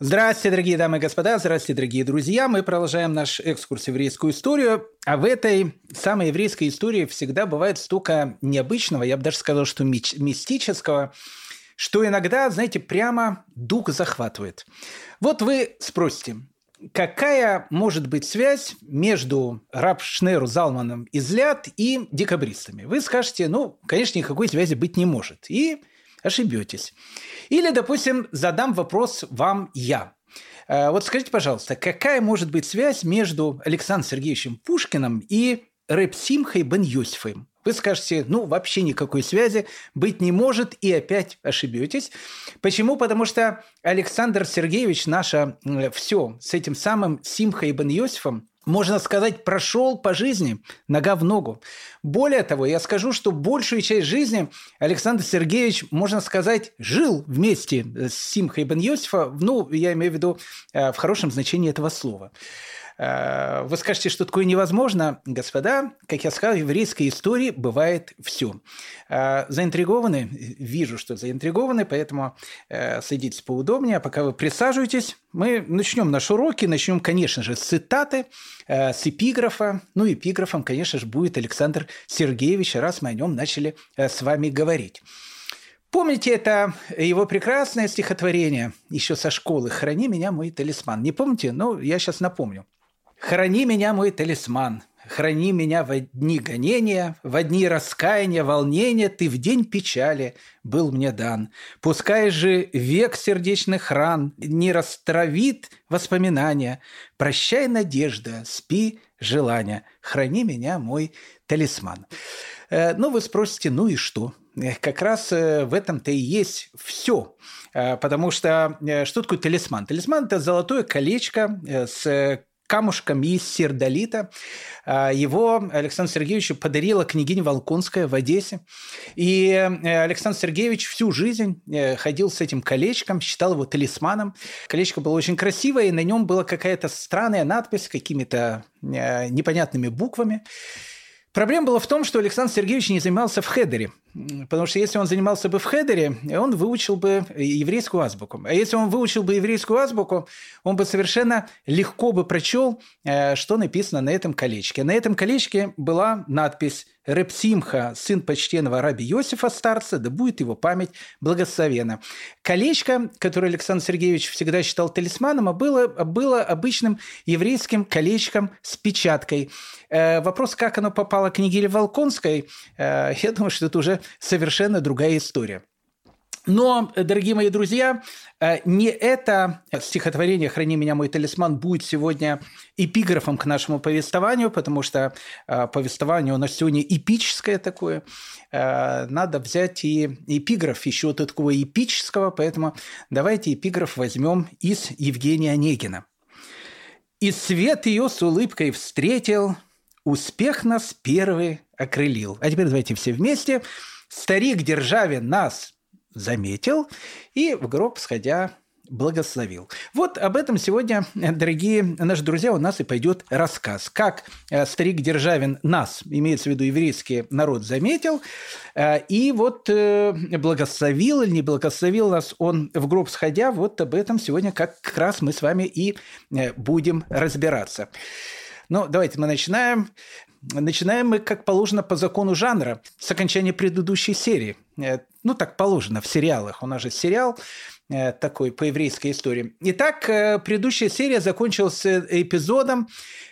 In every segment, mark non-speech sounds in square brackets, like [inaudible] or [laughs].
Здравствуйте, дорогие дамы и господа, здравствуйте, дорогие друзья. Мы продолжаем наш экскурс в еврейскую историю. А в этой самой еврейской истории всегда бывает столько необычного, я бы даже сказал, что мистического, что иногда, знаете, прямо дух захватывает. Вот вы спросите, какая может быть связь между раб Шнеру Залманом из Ляд и декабристами? Вы скажете, ну, конечно, никакой связи быть не может. И ошибетесь. Или, допустим, задам вопрос вам я. Э, вот скажите, пожалуйста, какая может быть связь между Александром Сергеевичем Пушкиным и Рэп Симхой бен Юсифом? Вы скажете, ну, вообще никакой связи быть не может, и опять ошибетесь. Почему? Потому что Александр Сергеевич, наше все с этим самым Симхой бен Йосифом, можно сказать, прошел по жизни нога в ногу. Более того, я скажу, что большую часть жизни Александр Сергеевич, можно сказать, жил вместе с Симхой бен Йосифа, ну, я имею в виду э, в хорошем значении этого слова. Э, вы скажете, что такое невозможно? Господа, как я сказал, в еврейской истории бывает все. Э, заинтригованы? Вижу, что заинтригованы, поэтому э, садитесь поудобнее. А пока вы присаживаетесь, мы начнем наши уроки. Начнем, конечно же, с цитаты, с эпиграфа. Ну, эпиграфом, конечно же, будет Александр Сергеевич, раз мы о нем начали с вами говорить. Помните это его прекрасное стихотворение еще со школы «Храни меня, мой талисман». Не помните? Ну, я сейчас напомню. Храни меня, мой талисман, Храни меня в дни гонения, в дни раскаяния, волнения, Ты в день печали был мне дан. Пускай же век сердечных ран Не растравит воспоминания. Прощай, надежда, спи, желания, Храни меня, мой талисман. Э, ну, вы спросите, ну и что? Э, как раз э, в этом-то и есть все. Потому что что такое талисман? Талисман – это золотое колечко с камушком из сердолита. А, его Александр Сергеевич подарила княгиня Волконская в Одессе. И э, Александр Сергеевич всю жизнь э, ходил с этим колечком, считал его талисманом. Колечко было очень красивое, и на нем была какая-то странная надпись какими-то э, непонятными буквами. Проблема была в том, что Александр Сергеевич не занимался в хедере. Потому что если он занимался бы в хедере, он выучил бы еврейскую азбуку. А если он выучил бы еврейскую азбуку, он бы совершенно легко бы прочел, э, что написано на этом колечке. На этом колечке была надпись Репсимха, сын почтенного раби Иосифа старца, да будет его память благословена. Колечко, которое Александр Сергеевич всегда считал талисманом, а было, было обычным еврейским колечком с печаткой. Э, вопрос, как оно попало к Нигиле Волконской, э, [laughs] я думаю, что это уже совершенно другая история. Но, дорогие мои друзья, э, не это стихотворение «Храни меня, мой талисман» будет сегодня эпиграфом к нашему повествованию, потому что э, повествование у нас сегодня эпическое такое. Э, надо взять и эпиграф еще от такого эпического, поэтому давайте эпиграф возьмем из Евгения Онегина. «И свет ее с улыбкой встретил, успех нас первый окрылил». А теперь давайте все вместе. «Старик Державин нас заметил и в гроб сходя благословил. Вот об этом сегодня, дорогие наши друзья, у нас и пойдет рассказ. Как э, старик Державин нас, имеется в виду еврейский народ, заметил, э, и вот э, благословил или не благословил нас он в гроб сходя, вот об этом сегодня как раз мы с вами и будем разбираться. Ну, давайте мы начинаем. Начинаем мы, как положено, по закону жанра, с окончания предыдущей серии. Э, ну, так положено в сериалах. У нас же сериал э, такой по еврейской истории. Итак, э, предыдущая серия закончилась эпизодом,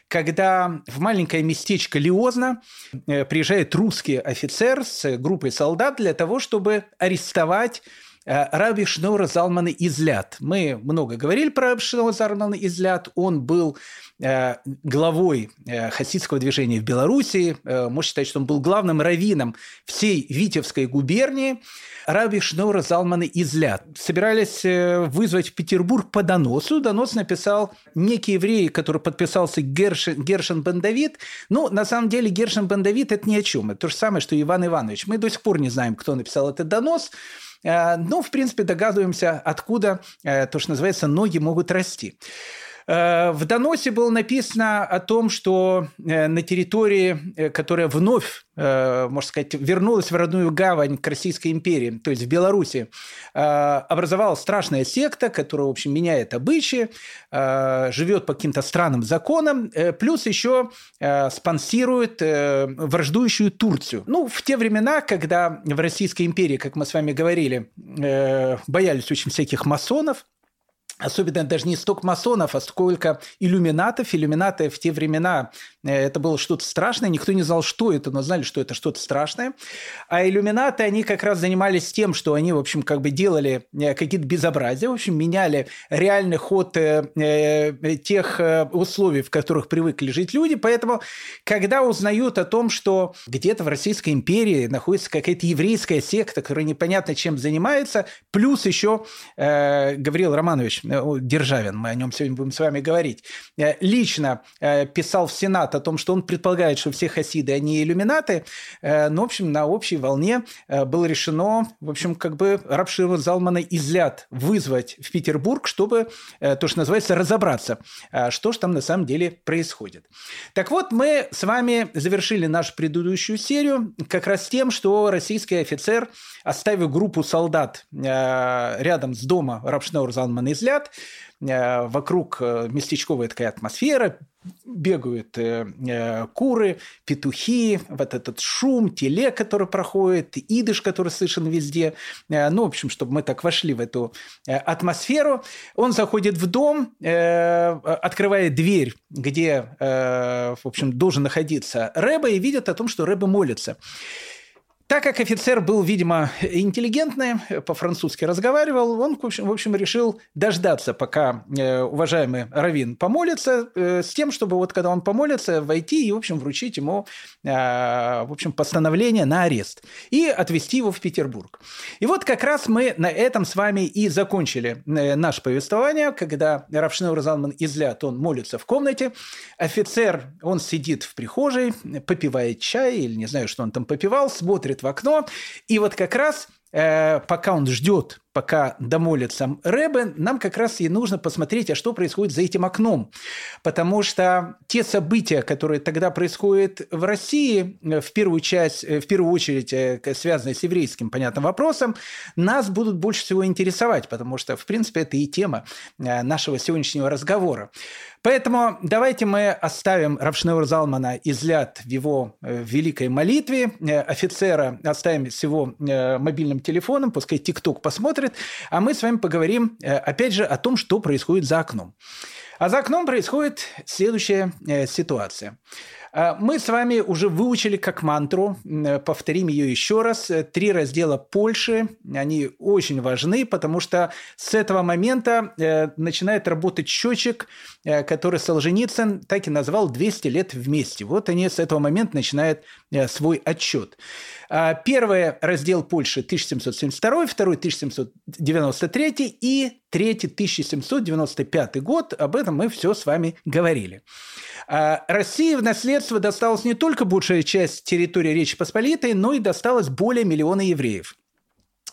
когда в маленькое местечко Лиозна приезжает русский офицер с группой солдат для того, чтобы арестовать Раби Шнора Залмана Излят. Мы много говорили про Раби Шнора Залмана Излят. Он был Э, главой э, хасидского движения в Белоруссии. Э, можно считать, что он был главным раввином всей Витебской губернии. Раби Шнура Залмана Излят. Собирались вызвать в Петербург по доносу. Донос написал некий еврей, который подписался Гершин, Гершин Бендавид. Ну, на самом деле, Гершин Бендавид – это ни о чем. Это то же самое, что Иван Иванович. Мы до сих пор не знаем, кто написал этот донос. Но, в принципе, догадываемся, откуда то, что называется, ноги могут расти. Э, в доносе было написано о том, что э, на территории, э, которая вновь, можно сказать, вернулась в родную гавань к Российской империи, то есть в Беларуси, образовалась страшная секта, которая, в общем, меняет обычаи, живет по каким-то странным законам, плюс еще спонсирует враждующую Турцию. Ну, в те времена, когда в Российской империи, как мы с вами говорили, боялись очень всяких масонов, особенно даже не столько масонов, а сколько иллюминатов. Иллюминаты в те времена э, это было что-то страшное, никто не знал, что это, но знали, что это что-то страшное. А иллюминаты, они как раз занимались тем, что они, в общем, как бы делали э, какие-то безобразия, в общем, меняли реальный ход э, тех условий, в которых привыкли жить люди. Поэтому, когда узнают о том, что где-то в Российской империи находится какая-то еврейская секта, которая непонятно чем занимается, плюс еще Гавриил Романович Державин, мы о нем сегодня будем с вами говорить, э, лично э, писал в Сенат о том, что он предполагает, что все хасиды, они иллюминаты, но, в общем, на общей волне было решено, в общем, как бы Рабширова Залмана излят вызвать в Петербург, чтобы, то, что называется, разобраться, что же там на самом деле происходит. Так вот, мы с вами завершили нашу предыдущую серию как раз тем, что российский офицер, оставив группу солдат рядом с дома Рабшнаур Залмана излят, сидят, э, вокруг э, местечковая такая атмосфера, бегают э, куры, петухи, вот этот шум, теле, который проходит, идыш, который слышен везде. Ну, в общем, чтобы мы так вошли в эту атмосферу. Он заходит в дом, открывает дверь, где, в общем, должен находиться Рэба, и видит о том, что Рэба молится. Так как офицер был, видимо, интеллигентный, по-французски разговаривал, он, в общем, в общем решил дождаться, пока э, уважаемый Равин помолится, э, с тем, чтобы вот когда он помолится, войти и, в общем, вручить ему, э, в общем, постановление на арест и отвезти его в Петербург. И вот как раз мы на этом с вами и закончили наше повествование, когда Равшнeur Залман излят, он молится в комнате, офицер, он сидит в прихожей, попивает чай или не знаю, что он там попивал, смотрит в окно. И вот как раз э, пока он ждет пока домолится Рэбе, нам как раз и нужно посмотреть, а что происходит за этим окном. Потому что те события, которые тогда происходят в России, в первую, часть, в первую очередь э, связанные с еврейским, понятным вопросом, нас будут больше всего интересовать, потому что, в принципе, это и тема э, нашего сегодняшнего разговора. Поэтому давайте мы оставим Равшнеур Залмана излят в его э, великой молитве, офицера оставим с его мобильным телефоном, пускай ТикТок посмотрит, смотрит, а мы с вами поговорим, э, опять же, о том, что происходит за окном. А за окном происходит следующая э, ситуация. Э, мы с вами уже выучили как мантру, повторим ее еще раз, три раздела Польши, они очень важны, потому что с этого момента начинает работать счетчик, который Солженицын так и назвал «200 лет вместе». Вот они с этого момента начинают свой отчет. Первый раздел Польши 1772, второй 1793 и третий 1795 год. Об этом мы все с вами говорили. А, России в наследство досталась не только большая часть территории Речи Посполитой, но и досталось более миллиона евреев.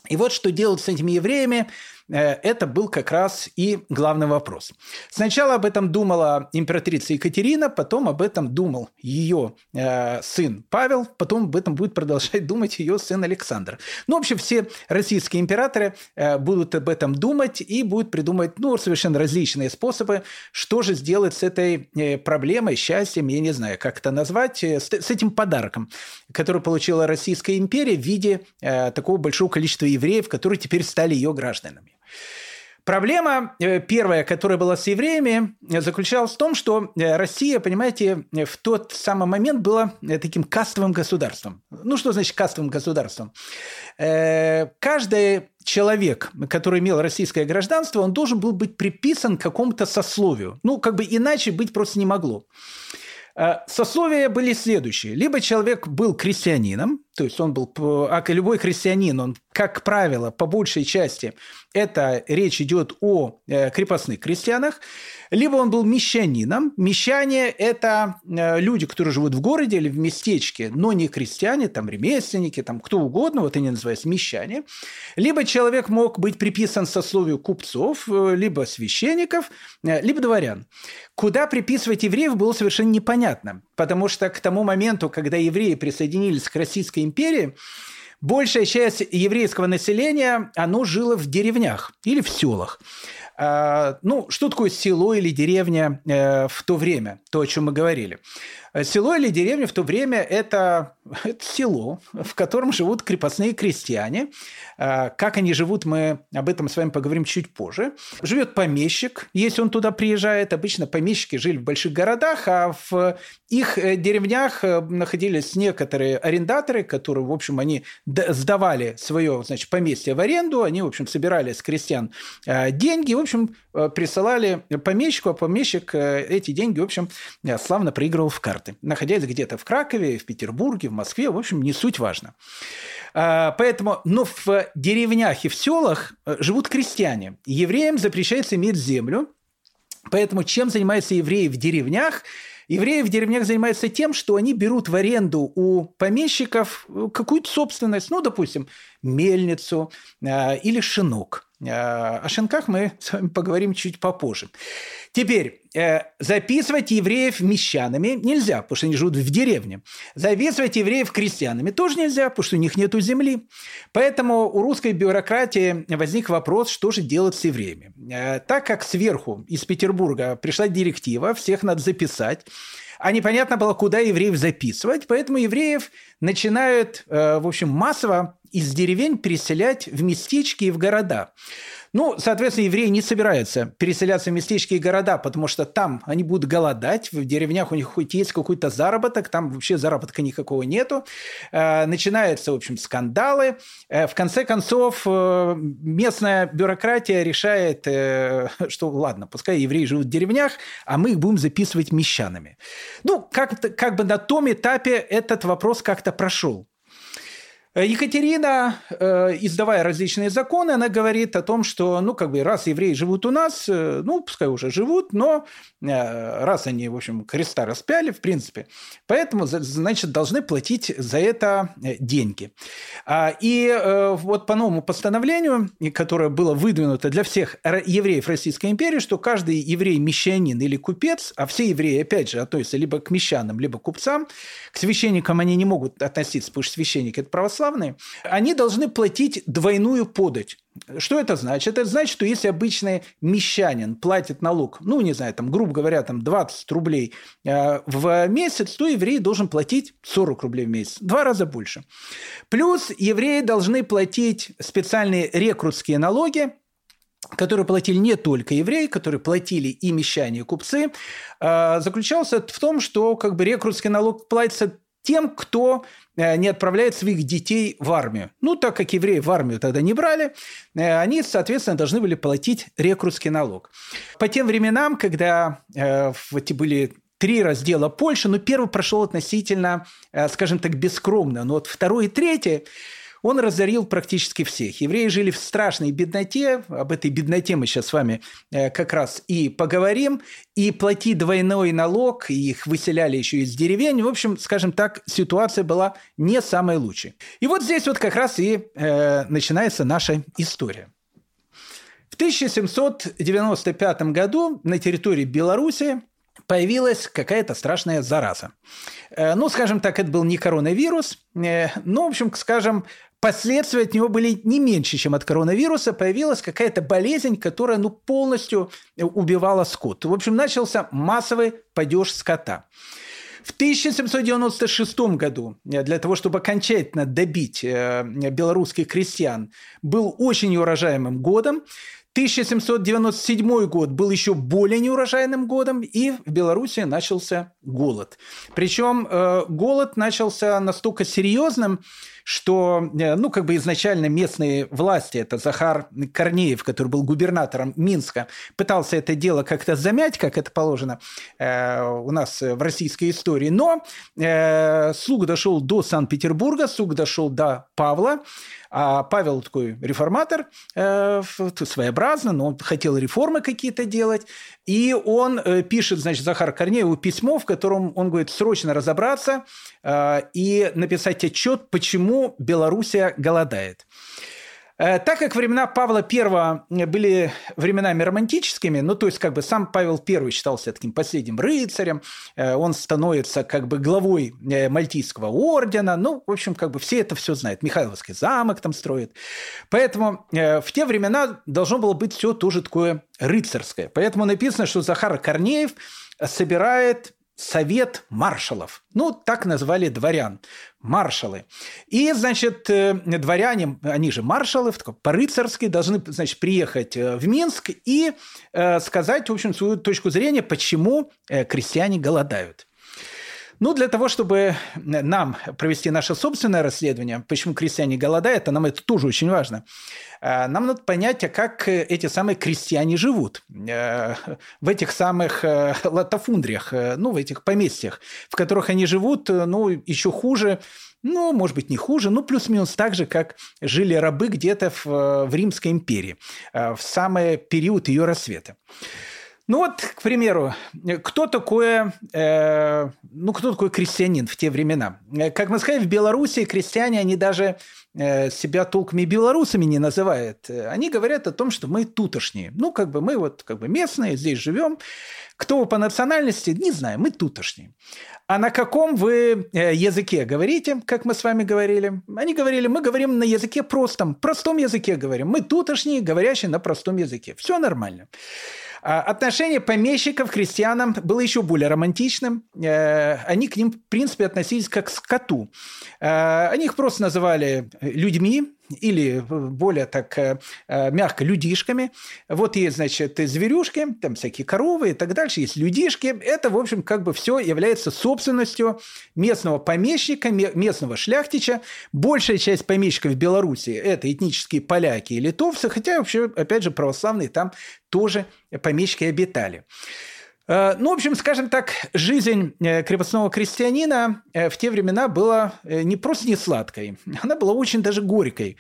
И вот что делать с этими евреями – это был как раз и главный вопрос. Сначала об этом думала императрица Екатерина, потом об этом думал ее э, сын Павел, потом об этом будет продолжать думать ее сын Александр. Ну, общем, все российские императоры э, будут об этом думать и будут придумывать ну, совершенно различные способы, что же сделать с этой э, проблемой, счастьем, я не знаю, как это назвать, э, с, этим подарком, который получила Российская империя в виде э, такого большого количества евреев, которые теперь стали ее гражданами. Проблема э, первая, которая была с евреями, э, заключалась в том, что э, Россия, понимаете, в тот самый момент была таким кастовым государством. Ну, что значит кастовым государством? Каждый человек, который имел российское гражданство, он должен был быть приписан к какому-то сословию. Ну, как бы иначе быть просто не могло. Сословия были следующие. Либо человек был крестьянином, то есть он был, а любой христианин, он, как правило, по большей части, это речь идет о э, крепостных крестьянах, либо он был мещанином. Мещане – это э, люди, которые живут в городе или в местечке, но не крестьяне, там ремесленники, там кто угодно, вот они называются мещане. Либо человек мог быть приписан сословию купцов, э, либо священников, либо дворян. Куда приписывать евреев было совершенно непонятно, потому что к тому моменту, когда евреи присоединились к Российской империи, большая часть еврейского населения, оно жило в деревнях или в селах. А, ну, что такое село или деревня э, в то время, то, о чем мы говорили? Село или деревня в то время это, [laughs] это село, в котором живут крепостные крестьяне. А, как они живут, мы об этом с вами поговорим чуть позже. Живет помещик, если он туда приезжает. Обычно помещики жили в больших городах, а в их э, деревнях э, находились некоторые арендаторы, которые, в общем, они сдавали свое значит, поместье в аренду, они, в общем, собирали с крестьян э, деньги, в общем, присылали помещику, а помещик эти деньги, в общем, славно проигрывал в карты находясь где-то в Кракове, в Петербурге, в Москве, в общем, не суть важно. А, поэтому, но в деревнях и в селах э, живут крестьяне. Евреям запрещается иметь землю, поэтому чем занимаются евреи в деревнях? Евреи в деревнях занимаются тем, что они берут в аренду у помещиков э, какую-то собственность, ну, допустим, мельницу э, или шинок – Э, о шинках мы с вами поговорим чуть попозже. Теперь, э, записывать евреев мещанами нельзя, потому что они живут в деревне. Записывать евреев крестьянами тоже нельзя, потому что у них нет земли. Поэтому у русской бюрократии возник вопрос, что же делать с евреями. Э, так как сверху из Петербурга пришла директива, всех надо записать, а непонятно было, куда евреев записывать, поэтому евреев начинают, в общем, массово из деревень переселять в местечки и в города. Ну, соответственно, евреи не собираются переселяться в местечки и города, потому что там они будут голодать, в деревнях у них хоть есть какой-то заработок, там вообще заработка никакого нету. Э, начинаются, в общем, скандалы. Э, в конце концов, э, местная бюрократия решает, что ладно, пускай евреи живут в деревнях, а мы их будем записывать мещанами. Ну, как, как бы на том этапе этот вопрос как-то прошел. Э, Екатерина, э, издавая различные законы, она говорит о том, что, ну, как бы, раз евреи живут у нас, э, ну, пускай уже живут, но раз они, в общем, креста распяли, в принципе, поэтому, значит, должны платить за это деньги. А, и вот по новому постановлению, которое было выдвинуто для всех евреев Российской империи, что каждый еврей-мещанин или купец, а все евреи, опять же, относятся либо к мещанам, либо к купцам, к священникам они не могут относиться, потому что священник – это православие, православные, они должны платить двойную подать. Что это значит? Это значит, что если обычный мещанин платит налог, ну, не знаю, там, грубо говоря, там 20 рублей э, в месяц, то еврей должен платить 40 рублей в месяц. Два раза больше. Плюс евреи должны платить специальные рекрутские налоги, которые платили не только евреи, которые платили и мещане, и купцы, э, заключался в том, что как бы рекрутский налог платится тем, кто э, не отправляет своих детей в армию. Ну, так как евреи в армию тогда не брали, э, они, соответственно, должны были платить рекрутский налог. По тем временам, когда э, эти были три раздела Польши, ну, первый прошел относительно, скажем так, бескромно, но вот второй и третий он разорил практически всех. Евреи жили в страшной бедноте. Об этой бедноте мы сейчас с вами э, как раз и поговорим. И платить двойной налог, и их выселяли еще из деревень. В общем, скажем так, ситуация была не самой лучшей. И вот здесь вот как раз и э, начинается наша история. В 1795 году на территории Беларуси появилась какая-то страшная зараза. Э, ну, скажем так, это был не коронавирус, э, но, в общем, скажем, последствия от него были не меньше, чем от коронавируса. Появилась какая-то болезнь, которая ну, полностью убивала скот. В общем, начался массовый падеж скота. В 1796 году для того, чтобы окончательно добить э, белорусских крестьян, был очень неурожаемым годом. 1797 год был еще более неурожайным годом, и в Беларуси начался голод. Причем э, голод начался настолько серьезным, что, ну, как бы изначально местные власти, это Захар Корнеев, который был губернатором Минска, пытался это дело как-то замять, как это положено у нас в российской истории, но слуг дошел до Санкт-Петербурга, слуг дошел до Павла, а Павел такой реформатор, э, своеобразно, но он хотел реформы какие-то делать. И он э, пишет, значит, Захар Корнееву письмо, в котором он говорит срочно разобраться э, и написать отчет, почему Белоруссия голодает. Э, так как времена Павла I были временами романтическими, ну, то есть, как бы сам Павел I считался таким последним рыцарем, э, он становится как бы главой э, Мальтийского ордена, ну, в общем, как бы все это все знают. Михайловский замок там строит. Поэтому в те времена должно было быть все тоже такое рыцарское. Поэтому написано, что Захар Корнеев собирает совет маршалов. Ну, так назвали дворян. Маршалы. И, значит, э, дворяне, они же маршалы, по-рыцарски должны, значит, приехать э, в Минск и э, сказать, в общем, свою точку зрения, почему крестьяне голодают. Ну, для того, чтобы нам провести наше собственное расследование, почему крестьяне голодают, а нам это тоже очень важно, э, нам надо понять, а как эти самые крестьяне живут э, в этих самых э, латофундриях, ну, в этих поместьях, в которых они живут, ну, еще хуже, ну, может быть, не хуже, но плюс-минус так же, как жили рабы где-то в, в Римской империи в самый период ее рассвета. Ну вот, к примеру, кто такое, э, ну, кто такой крестьянин в те времена? Э, как мы сказали, в Беларуси крестьяне, они даже э, себя толками белорусами не называют. Они говорят о том, что мы тутошние. Ну, как бы мы вот как бы местные, здесь живем. Кто вы по национальности, не знаю, мы тутошние. А на каком вы э, языке говорите, как мы с вами говорили? Они говорили, мы говорим на языке простом, простом языке говорим. Мы тутошние, говорящие на простом языке. Все нормально. А, отношение помещиков к крестьянам было еще более романтичным. Э, они к ним, в принципе, относились как к скоту. Э, они их просто называли людьми, или более так э, мягко людишками. Вот есть, значит, зверюшки, там всякие коровы и так дальше, есть людишки. Это, в общем, как бы все является собственностью местного помещика, местного шляхтича. Большая часть помещиков в Беларуси – это этнические поляки и литовцы, хотя вообще, опять же, православные там тоже помещики обитали. Э, ну, в общем, скажем так, жизнь э, крепостного крестьянина э, в те времена была не просто не сладкой, [laughs] она была очень даже горькой.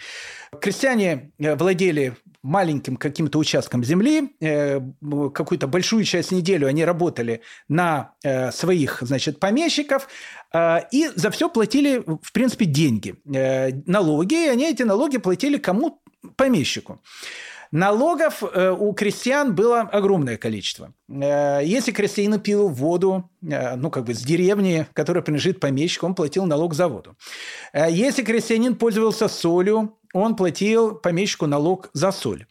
Крестьяне владели маленьким каким-то участком земли, какую-то большую часть недели они работали на своих, значит, помещиков, и за все платили, в принципе, деньги, налоги, и они эти налоги платили кому? Помещику. Налогов э, у крестьян было огромное количество. Э, если крестьянин пил воду, э, ну, как бы с деревни, которая принадлежит помещику, он платил налог за воду. Если крестьянин пользовался солью, он платил помещику налог за соль.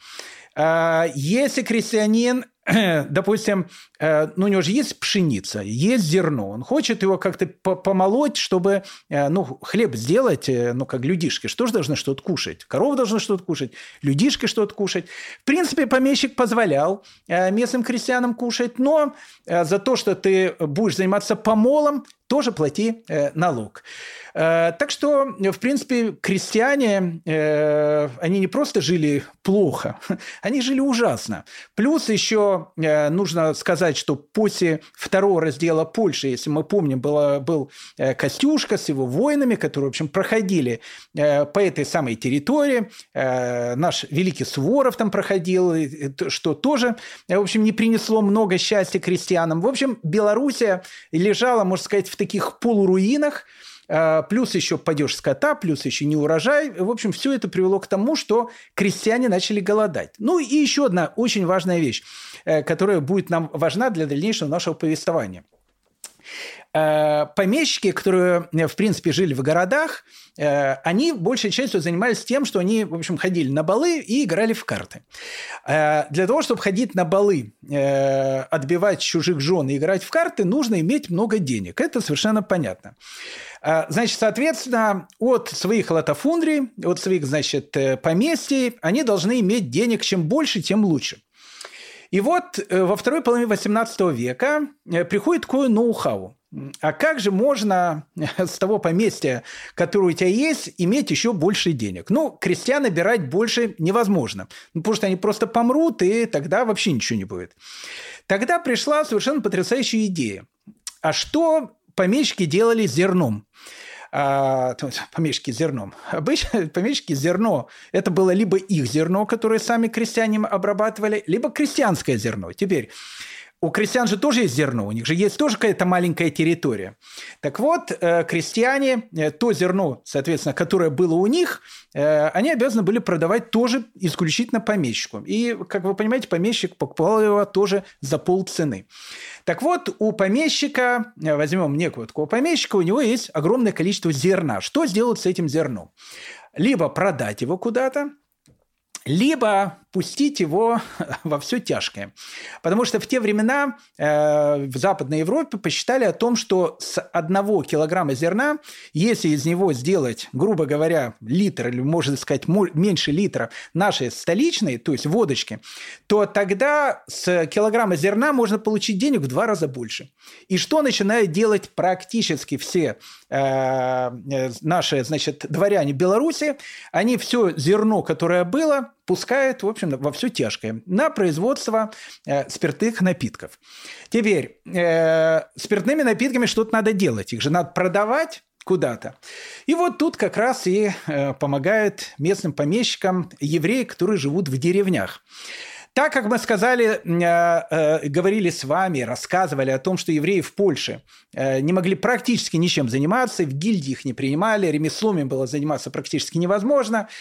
Если крестьянин [clears throat] допустим, э, ну, у него же есть пшеница, есть зерно, он хочет его как-то помолоть, чтобы, э, ну, хлеб сделать, э, ну, как людишки. Что же должны что-то кушать? Корова должна что-то кушать, людишки что-то кушать. В принципе, помещик позволял местным крестьянам кушать, но за то, что ты будешь заниматься помолом, тоже плати налог. Э, так что, в принципе, крестьяне, э, они не просто жили плохо, [laughs] они жили ужасно. Плюс еще э, нужно сказать, что после второго раздела Польши, если мы помним, было, был Костюшка с его воинами, которые, в общем, проходили по этой самой территории. Наш великий Суворов там проходил, что тоже, в общем, не принесло много счастья крестьянам. В общем, Белоруссия лежала, можно сказать, в таких полуруинах, а, плюс еще падеж скота, плюс еще не урожай. В общем, все это привело к тому, что крестьяне начали голодать. Ну и еще одна очень важная вещь, э, которая будет нам важна для дальнейшего нашего повествования. Э, помещики, которые, в принципе, жили в городах, э, они большей частью занимались тем, что они, в общем, ходили на балы и играли в карты. Для того, чтобы ходить на балы, отбивать чужих жен и играть в карты, нужно иметь много денег. Это совершенно понятно. Значит, соответственно, от своих латофундрий, от своих, значит, э, поместий, они должны иметь денег. Чем больше, тем лучше. И вот э, во второй половине XVIII века э, приходит такое ноу-хау. А как же можно [laughs] с того поместья, которое у тебя есть, иметь еще больше денег? Ну, крестьян набирать больше невозможно, ну, потому что они просто помрут, и тогда вообще ничего не будет. Тогда пришла совершенно потрясающая идея. А что помещики делали с зерном? а, [laughs] помещики зерном. Обычно [laughs] помещики зерно – это было либо их зерно, которое сами крестьяне обрабатывали, либо крестьянское зерно. Теперь у крестьян же тоже есть зерно, у них же есть тоже какая-то маленькая территория. Так вот, э, крестьяне, э, то зерно, соответственно, которое было у них, э, они обязаны были продавать тоже исключительно помещику. И, как вы понимаете, помещик покупал его тоже за полцены. Так вот, у помещика, возьмем некого такого помещика, у него есть огромное количество зерна. Что сделать с этим зерном? Либо продать его куда-то, либо пустить его [laughs] во все тяжкое. Потому что в те времена э, в Западной Европе посчитали о том, что с одного килограмма зерна, если из него сделать, грубо говоря, литр, или можно сказать меньше литра нашей столичной, то есть водочки, то тогда с килограмма зерна можно получить денег в два раза больше. И что начинают делать практически все э, э наши, значит, дворяне Беларуси? Они все зерно, которое было, пускают, в общем, во все тяжкое на производство э, спиртных напитков. Теперь, э, спиртными напитками что-то надо делать. Их же надо продавать куда-то. И вот тут как раз и э, помогают местным помещикам евреи, которые живут в деревнях. Так как мы сказали, э, э, говорили с вами, рассказывали о том, что евреи в Польше э, не могли практически ничем заниматься, в гильдии их не принимали, ремеслом им было заниматься практически невозможно –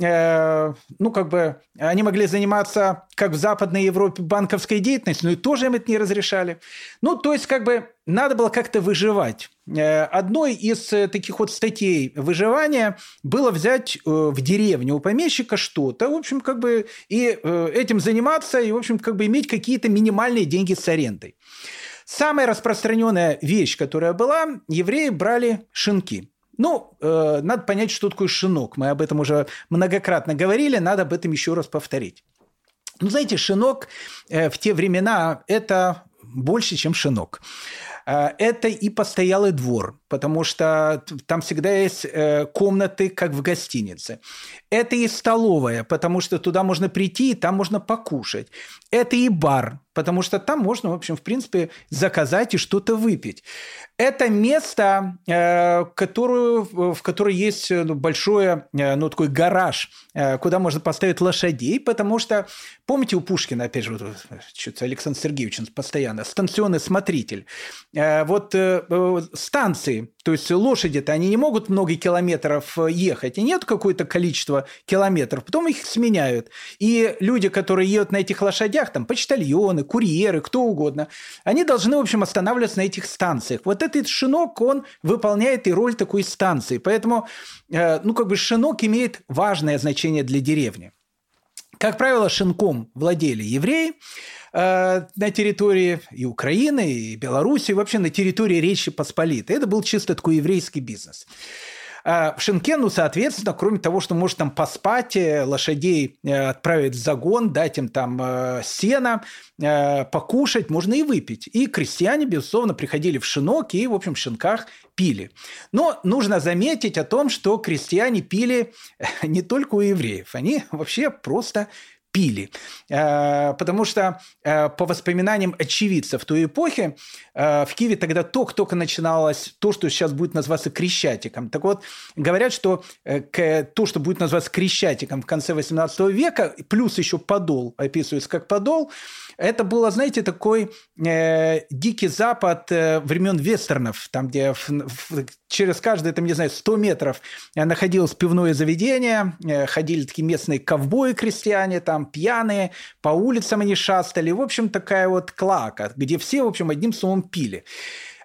Э, ну, как бы, они могли заниматься, как в Западной Европе, банковской деятельностью, но и тоже им это не разрешали. Ну, то есть, как бы, надо было как-то выживать. Э, одной из э, таких вот статей выживания было взять в деревне у помещика что-то, в общем, как бы, и этим заниматься, и, в общем, как бы иметь какие-то минимальные деньги с арендой. Самая распространенная вещь, которая была, евреи брали шинки – ну, э, надо понять, что такое шинок. Мы об этом уже многократно говорили, надо об этом еще раз повторить. Ну, знаете, шинок э, в те времена – это больше, чем шинок. Э, это и постоялый двор, потому что там всегда есть э, комнаты, как в гостинице. Это и столовая, потому что туда можно прийти, и там можно покушать. Это и бар, потому что там можно, в общем, в принципе, заказать и что-то выпить. Это место, э, которую, в котором есть ну, большое, э, ну, такой гараж, э, куда можно поставить лошадей, потому что, помните, у Пушкина, опять же, вот, что-то Александр Сергеевич постоянно, станционный смотритель. Вот станции, то есть лошади-то, они не могут много километров ехать, и нет какое-то количество километров, потом их сменяют. И люди, которые едут на этих лошадях, там, почтальоны, курьеры, кто угодно, они должны, в общем, останавливаться на этих станциях. Вот этот шинок, он выполняет и роль такой станции. Поэтому, э, ну, как бы шинок имеет важное значение для деревни. Как правило, шинком владели евреи э, на территории и Украины, и Беларуси, и вообще на территории Речи Посполитой. Это был чисто такой еврейский бизнес. А в Шенкену, соответственно, кроме того, что может там поспать, э, лошадей э, отправить в загон, дать им там э, сено, покушать, можно и выпить. И крестьяне, безусловно, приходили в шинок и, в общем, в шинках пили. Но нужно заметить о том, что крестьяне пили не только у евреев, они вообще просто пили. Э, потому что э, по воспоминаниям очевидцев той эпохи э, в Киеве тогда только-только начиналось то, что сейчас будет называться крещатиком. Так вот, говорят, что то, что будет называться крещатиком в конце 18 века, плюс еще подол, описывается как подол, это было, знаете, такой дикий запад времен вестернов, там, где в, в, через каждые, там, не знаю, 100 метров находилось пивное заведение, э, ходили такие местные ковбои-крестьяне, там, пьяные, по улицам они шастали. В общем, такая вот клака, где все, в общем, одним словом пили.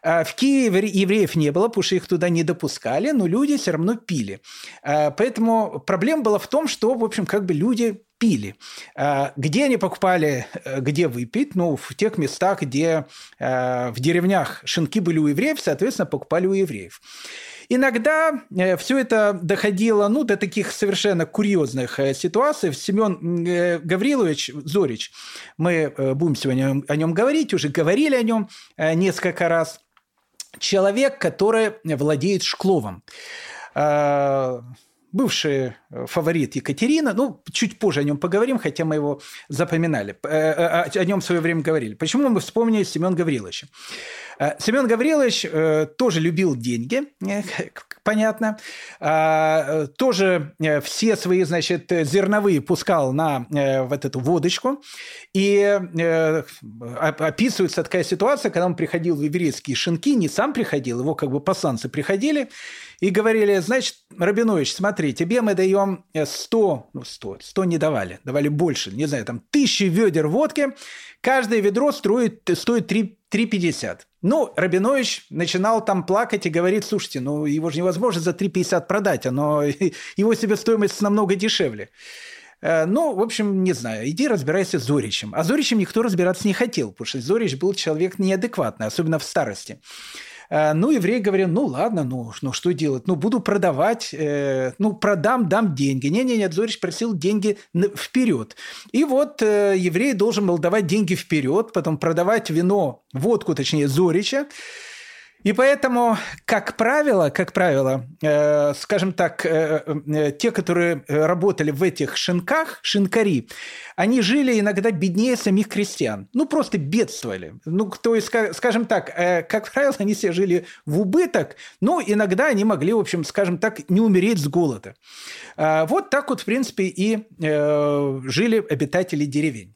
А в Киеве евреев не было, потому что их туда не допускали, но люди все равно пили. Поэтому проблема была в том, что, в общем, как бы люди пили. А, где они покупали, э, где выпить? Ну, в тех местах, где в деревнях шинки были у евреев, соответственно, покупали у евреев. Иногда э, все это доходило ну, до таких совершенно курьезных э, ситуаций. Семен Гаврилович Зорич, мы будем сегодня о нем говорить, уже говорили о нем несколько раз – человек, который владеет Шкловом бывший э, фаворит Екатерина, ну, чуть позже о нем поговорим, хотя мы его запоминали, э, э, о нем в свое время говорили. Почему мы вспомнили Семен Гавриловича? Семен Гаврилович тоже любил деньги, [laughs] понятно. Тоже все свои, значит, зерновые пускал на вот эту водочку. И описывается такая ситуация, когда он приходил в еврейские шинки, не сам приходил, его как бы посланцы приходили, и говорили, значит, Рабинович, смотри, тебе мы даем 100, ну 100, 100 не давали, давали больше, не знаю, там тысячи ведер водки, каждое ведро стоит, стоит 3, 3,50. Ну, Рабинович начинал там плакать и говорит, слушайте, ну его же невозможно за 3,50 продать, оно, [laughs] его себестоимость намного дешевле. Э, ну, в общем, не знаю, иди разбирайся с Зоричем. А Зоричем никто разбираться не хотел, потому что Зорич был человек неадекватный, особенно в старости. Э, ну, еврей говорил, ну, ладно, ну, ну что делать? Ну, буду продавать, э, ну, продам, дам деньги. Не-не-не, Зорич просил деньги вперед. И вот э, еврей должен был давать деньги вперед, потом продавать вино, водку, точнее, Зорича, и поэтому, как правило, как правило, э, скажем так, э, э, те, которые работали в этих шинках, шинкари, они жили иногда беднее самих крестьян. Ну, просто бедствовали. Ну, то есть, скажем так, э, как правило, они все жили в убыток, но иногда они могли, в общем, скажем так, не умереть с голода. Э, вот так вот, в принципе, и э, жили обитатели деревень.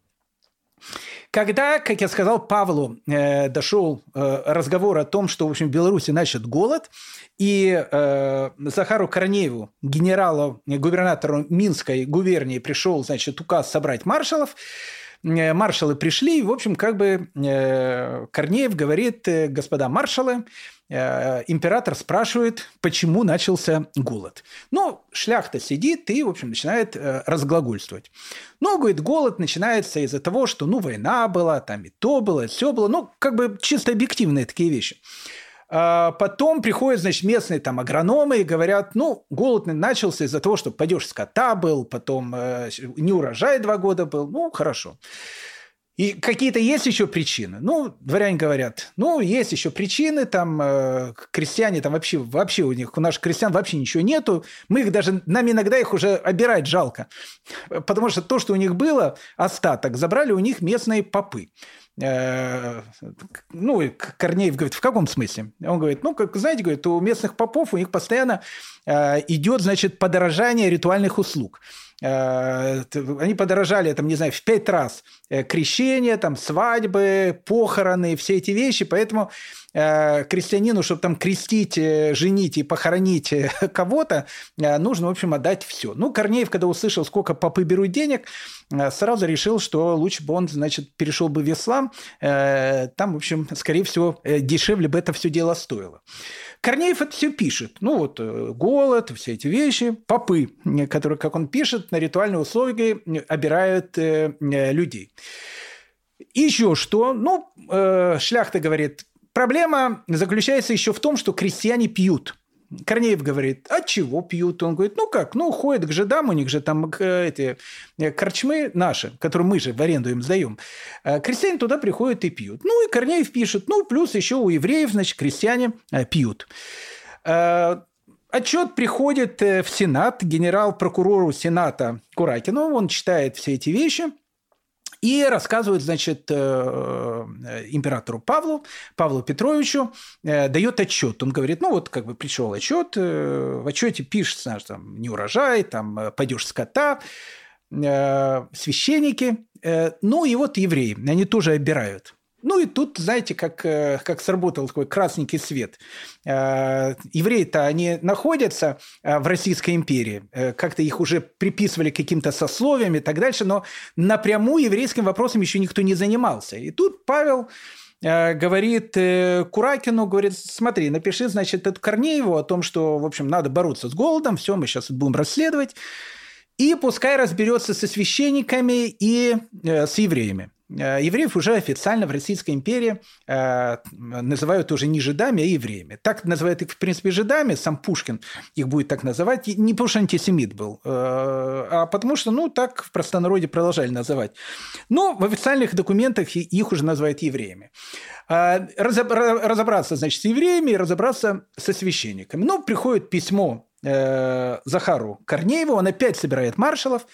Когда, как я сказал, Павлу э, дошел э, разговор о том, что, в общем, в Беларуси начат голод, и э, Захару Корнееву, генералу, губернатору Минской губернии, пришел, значит, указ собрать маршалов, э, маршалы пришли, и, в общем, как бы э, Корнеев говорит, э, господа маршалы, Э, император спрашивает, почему начался голод. Ну, шляхта сидит и, в общем, начинает э, разглагольствовать. Ну, говорит, голод начинается из-за того, что, ну, война была, там и то было, и все было. Ну, как бы чисто объективные такие вещи. А потом приходят, значит, местные там агрономы и говорят, ну, голод начался из-за того, что падеж скота был, потом э, не урожай два года был. Ну, хорошо. И какие-то есть еще причины? Ну, дворяне говорят, ну, есть еще причины, там, э, крестьяне, там вообще, вообще у них, у наших крестьян вообще ничего нету, мы их даже, нам иногда их уже обирать жалко, потому что то, что у них было, остаток, забрали у них местные попы. Э, ну, Корнеев говорит, в каком смысле? Он говорит, ну, как знаете, говорит, у местных попов у них постоянно э, идет, значит, подорожание ритуальных услуг. Э, они подорожали, там, не знаю, в пять раз крещение, там, свадьбы, похороны, все эти вещи, поэтому крестьянину, чтобы там крестить, женить и похоронить [laughs] кого-то, нужно, в общем, отдать все. Ну, Корнеев, когда услышал, сколько попы берут денег, сразу решил, что лучше бы он, значит, перешел бы в ислам. Там, в общем, скорее всего, дешевле бы это все дело стоило. Корнеев это все пишет. Ну вот э, голод, все эти вещи. Попы, которые, как он пишет, на ритуальные условия обирают э, э, людей. Еще что? Ну, э, Шляхта говорит, проблема заключается еще в том, что крестьяне пьют – Корнеев говорит, а чего пьют? Он говорит, ну как, ну ходят к жидам, у них же там эти э, корчмы наши, которые мы же в аренду им сдаем. А крестьяне туда приходят и пьют. Ну и Корнеев пишет, ну плюс еще у евреев, значит, крестьяне э, пьют. Отчет приходит э, в Сенат, генерал-прокурору Сената Куракину, он читает все эти вещи – и рассказывает, значит, э, императору Павлу, Павлу Петровичу, э, дает отчет. Он говорит, ну вот как бы пришел отчет, э, в отчете пишется, знаешь, там, не урожай, там, падеж скота, священники, ну и вот евреи, они тоже обирают. Ну и тут, знаете, как, э, как сработал такой красненький свет. Э, евреи-то, они находятся э, в Российской империи, как-то их уже приписывали каким-то сословиям и так дальше, но напрямую еврейским вопросом еще никто не занимался. И тут Павел говорит Куракину, говорит, смотри, напиши, значит, эту Корнееву о том, что, в общем, надо бороться с голодом, все, мы сейчас будем расследовать. И пускай разберется со священниками и с евреями. Э, евреев уже официально в Российской империи э, называют уже не жидами, а евреями. Так называют их, в принципе, жидами, сам Пушкин их будет так называть, не потому что антисемит был, э, а потому что, ну, так в простонародье продолжали называть. Но в официальных документах их уже называют евреями. Разобраться, значит, с евреями и разобраться со священниками. Но приходит письмо Захару Корнееву, он опять собирает маршалов,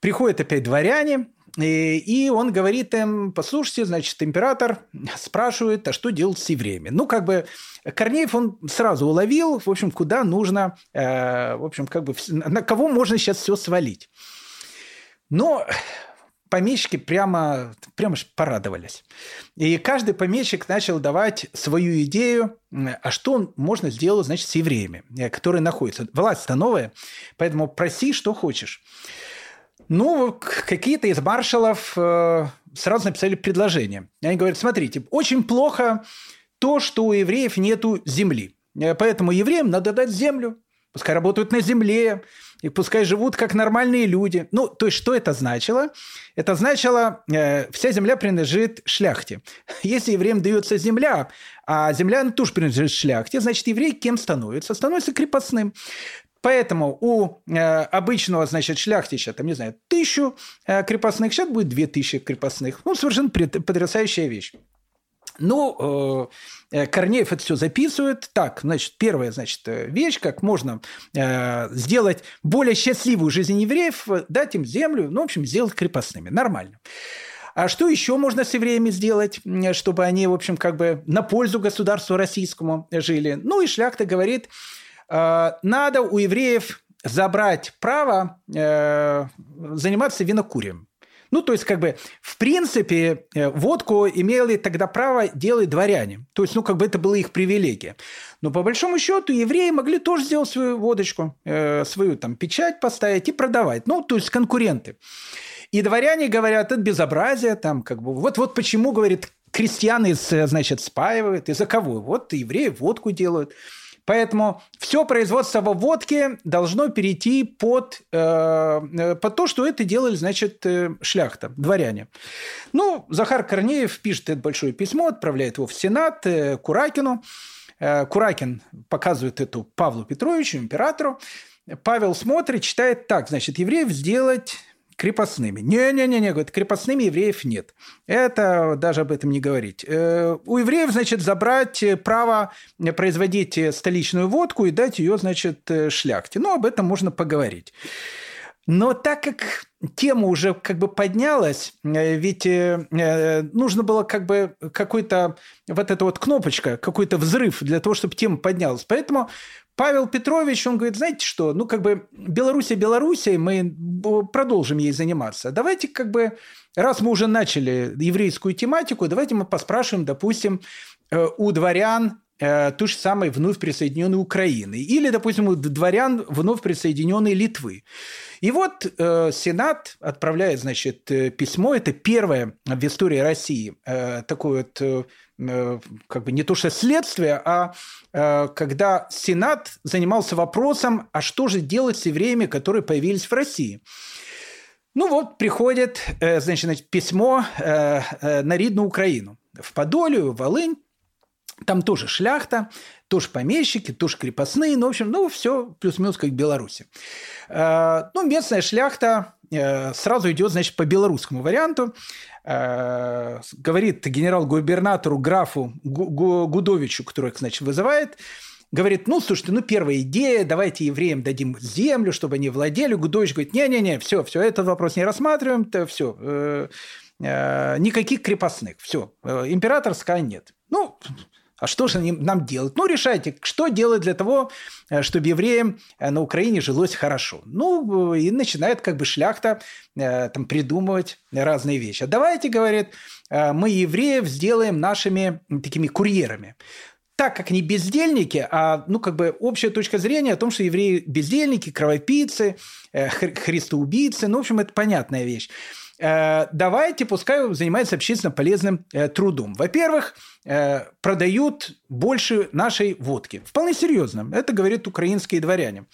приходят опять дворяне, и, и он говорит им, послушайте, значит, император спрашивает, а что делать с евреями? Ну, как бы Корнеев он сразу уловил, в общем, куда нужно, э, в общем, как бы на кого можно сейчас все свалить. Но помещики прямо, прямо порадовались. И каждый помещик начал давать свою идею, а что можно сделать, значит, с евреями, э, которые находятся. Власть-то новая, поэтому проси, что хочешь. Ну, какие-то из маршалов э, сразу написали предложение. Они говорят, смотрите, очень плохо то, что у евреев нету земли. Э, поэтому евреям надо дать землю. Пускай работают на земле, и пускай живут как нормальные люди. Ну, то есть, что это значило? Это значило, э, вся земля принадлежит шляхте. Если евреям дается земля, а земля она тоже принадлежит шляхте, значит, еврей кем становится? Становится крепостным. Поэтому у э, обычного, значит, шляхтича, там, не знаю, тысячу э, крепостных, сейчас будет две тысячи крепостных. Ну, совершенно потрясающая вещь. Ну, э, Корнеев это все записывает. Так, значит, первая, значит, вещь, как можно сделать более счастливую жизнь евреев, дать им землю, ну, в общем, сделать крепостными. Нормально. А что еще можно с евреями сделать, чтобы они, в общем, как бы на пользу государству российскому жили? Ну, и шляхта говорит, надо у евреев забрать право э, заниматься винокурием. Ну, то есть, как бы, в принципе, э, водку имели тогда право делать дворяне. То есть, ну, как бы это была их привилегия. Но по большому счету евреи могли тоже сделать свою водочку, свою там печать поставить и продавать. Ну, то есть конкуренты. И дворяне говорят, это безобразие, там, как бы, вот, вот почему, говорит, крестьяны, значит, спаивают, из-за кого? Вот евреи водку делают. Поэтому все производство водки должно перейти под, э, э, под то, что это делали, значит, э, шляхта, дворяне. Ну, Захар Корнеев пишет это большое письмо, отправляет его в Сенат э, Куракину. Э, Куракин показывает эту Павлу Петровичу, императору. Павел смотрит, читает так, значит, евреев сделать крепостными. Не-не-не, говорит, крепостными евреев нет. Это даже об этом не говорить. Э, у евреев, значит, забрать право производить столичную водку и дать ее, значит, шляхте. Ну, об этом можно поговорить. Но так как тема уже как бы поднялась, э, ведь э, нужно было как бы какой-то вот эта вот кнопочка, какой-то взрыв для того, чтобы тема поднялась. Поэтому Павел Петрович, он говорит, знаете что, ну как бы Белоруссия Белоруссия, мы продолжим ей заниматься. Давайте как бы, раз мы уже начали еврейскую тематику, давайте мы поспрашиваем, допустим, э, у дворян э, же самой вновь присоединенной Украины. Или, допустим, дворян вновь присоединенной Литвы. И вот э, Сенат отправляет, значит, э, письмо. Это первое в истории России э, такое вот э, Э, как бы не то что следствие, а э, когда Сенат занимался вопросом, а что же делать с евреями, которые появились в России. Ну вот приходит, э, значит, письмо на Ридную Украину. В Подолию, в Волынь. Там тоже шляхта, тоже помещики, тоже крепостные. Ну, в общем, ну, все плюс-минус как в Беларуси. Ну, местная шляхта сразу идет, значит, по белорусскому варианту. Э, говорит генерал-губернатору графу Гудовичу, который, значит, вызывает, говорит, ну, слушайте, ну, первая идея, давайте евреям дадим землю, чтобы они владели. Гудович говорит, не-не-не, все, все, этот вопрос не рассматриваем, то все, э, э, никаких крепостных, все, император сказал нет. Ну, а что же нам делать? Ну, решайте, что делать для того, э, чтобы евреям э, на Украине жилось хорошо. Ну, и начинает как бы шляхта э, там придумывать разные вещи. А давайте, говорит, мы евреев сделаем нашими такими курьерами так как не бездельники, а ну как бы общая точка зрения о том, что евреи бездельники, кровопийцы, христоубийцы, ну в общем это понятная вещь. э, давайте, пускай занимается общественно полезным э, трудом. Во-первых, э, продают больше нашей водки. Вполне серьезно. Это говорят украинские дворяне.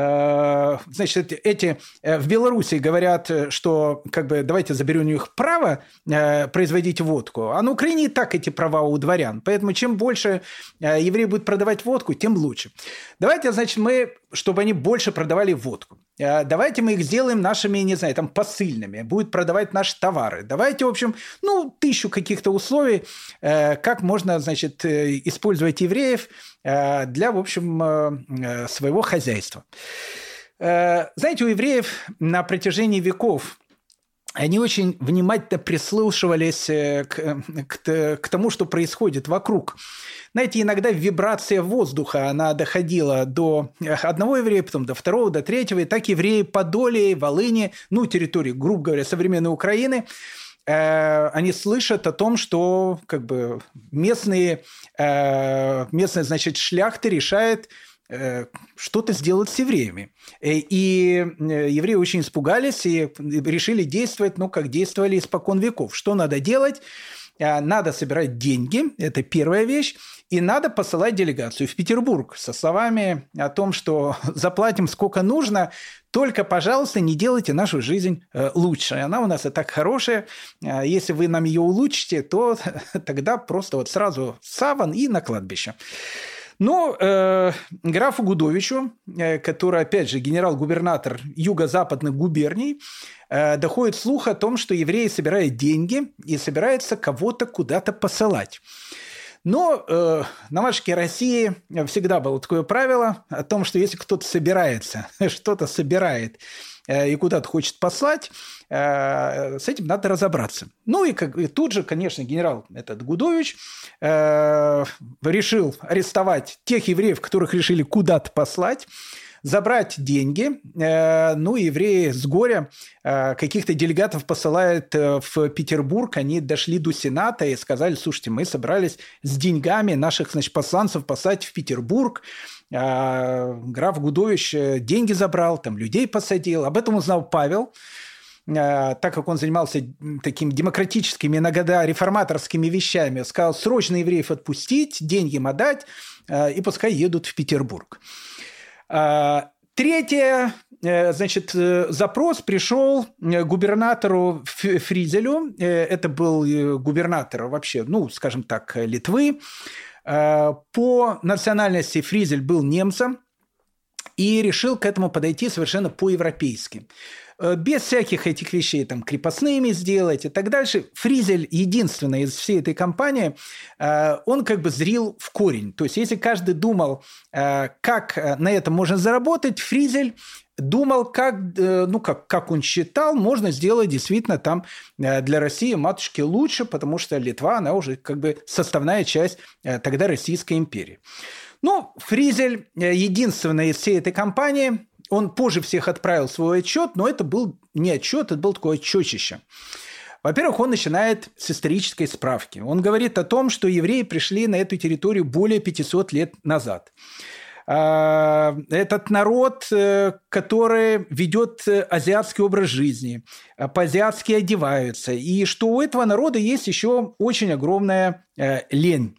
Э, значит, эти э, в Беларуси говорят, что как бы давайте заберем у них право э, производить водку, а на Украине и так эти права у дворян. Поэтому чем больше евреи будут продавать водку, тем лучше. Давайте, значит, мы, чтобы они больше продавали водку. Давайте мы их сделаем нашими, не знаю, там, посыльными. Будет продавать наши товары. Давайте, в общем, ну, тысячу каких-то условий, как можно, значит, использовать евреев для, в общем, своего хозяйства. Э, знаете, у евреев на протяжении веков они очень внимательно прислушивались э, к, к, к тому, что происходит вокруг. Знаете, иногда вибрация воздуха, она доходила до одного еврея, потом до второго, до третьего, и так евреи Подолии, Волыни, ну, территории, грубо говоря, современной Украины, э, они слышат о том, что как бы местные, э, местная, значит, шляхта решает Э, что-то сделать с евреями. Э, и э, евреи очень испугались и решили действовать, ну, как действовали испокон веков. Что надо делать? Надо собирать деньги, это первая вещь, и надо посылать делегацию в Петербург со словами о том, что [laughs] заплатим сколько нужно, только, пожалуйста, не делайте нашу жизнь лучше. Она у нас и так хорошая. Если вы нам ее улучшите, то [laughs] тогда просто вот сразу саван и на кладбище. Но э, графу Гудовичу, э, который, опять же, генерал-губернатор юго-западных губерний, э, доходит слух о том, что евреи собирают деньги и собираются кого-то куда-то посылать. Но э, на матушке России всегда было такое правило о том, что если кто-то собирается, [laughs] что-то собирает и куда-то хочет послать, Э, с этим надо разобраться. Ну и, как, и тут же, конечно, генерал этот Гудович э, решил арестовать тех евреев, которых решили куда-то послать, забрать деньги. Э, ну, евреи с горя э, каких-то делегатов посылают э, в Петербург. Они дошли до Сената и сказали, слушайте, мы собрались с деньгами наших значит, посланцев послать в Петербург. Граф Гудович деньги забрал, там людей посадил. Об этом узнал Павел. Так как он занимался такими демократическими, иногда реформаторскими вещами, сказал срочно евреев отпустить, деньги им отдать, и пускай едут в Петербург. Э, третье, значит, запрос пришел губернатору Фризелю, это был губернатор вообще, ну, скажем так, Литвы. По национальности Фризель был немцем и решил к этому подойти совершенно по-европейски. Э, без всяких этих вещей, там, крепостными сделать и так дальше. Фризель единственный из всей этой компании, э, он как бы зрил в корень. То есть, если каждый думал, э, как на этом можно заработать, Фризель думал, как, ну, как, как он считал, можно сделать действительно там для России матушки лучше, потому что Литва, она уже как бы составная часть тогда Российской империи. Ну, Фризель единственный из всей этой компании, он позже всех отправил свой отчет, но это был не отчет, это был такое отчетище. Во-первых, он начинает с исторической справки. Он говорит о том, что евреи пришли на эту территорию более 500 лет назад. А, этот народ, э, который ведет э, азиатский образ жизни, э, по-азиатски одеваются, и что у этого народа есть еще очень огромная лень.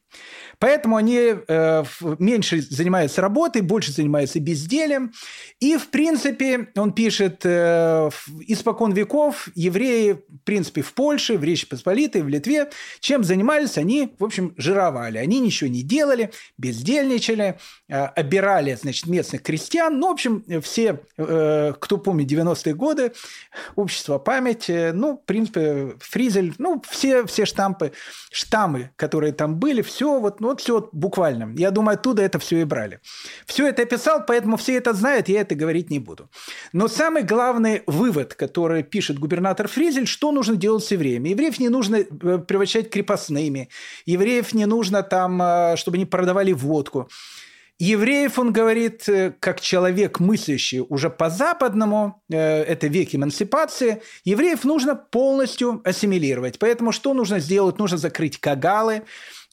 Поэтому они э, меньше занимаются работой, больше занимаются безделием. И, в принципе, он пишет, э, испокон веков евреи, в принципе, в Польше, в Речи Посполитой, в Литве, чем занимались, они, в общем, жировали. Они ничего не делали, бездельничали, э, обирали, значит, местных крестьян. Ну, в общем, все, э, кто помнит 90-е годы, общество память, э, ну, в принципе, Фризель, ну, все, все штампы, штаммы, которые там были, все вот, ну, вот все буквально. Я думаю, оттуда это все и брали. Все это описал, поэтому все это знают, я это говорить не буду. Но самый главный вывод, который пишет губернатор Фризель, что нужно делать с евреями. Евреев не нужно э, превращать крепостными. Евреев не нужно там, э, чтобы они продавали водку. Евреев, он говорит, э, как человек, мыслящий уже по-западному, это век эмансипации, евреев нужно полностью ассимилировать. Поэтому что нужно сделать? Нужно закрыть кагалы,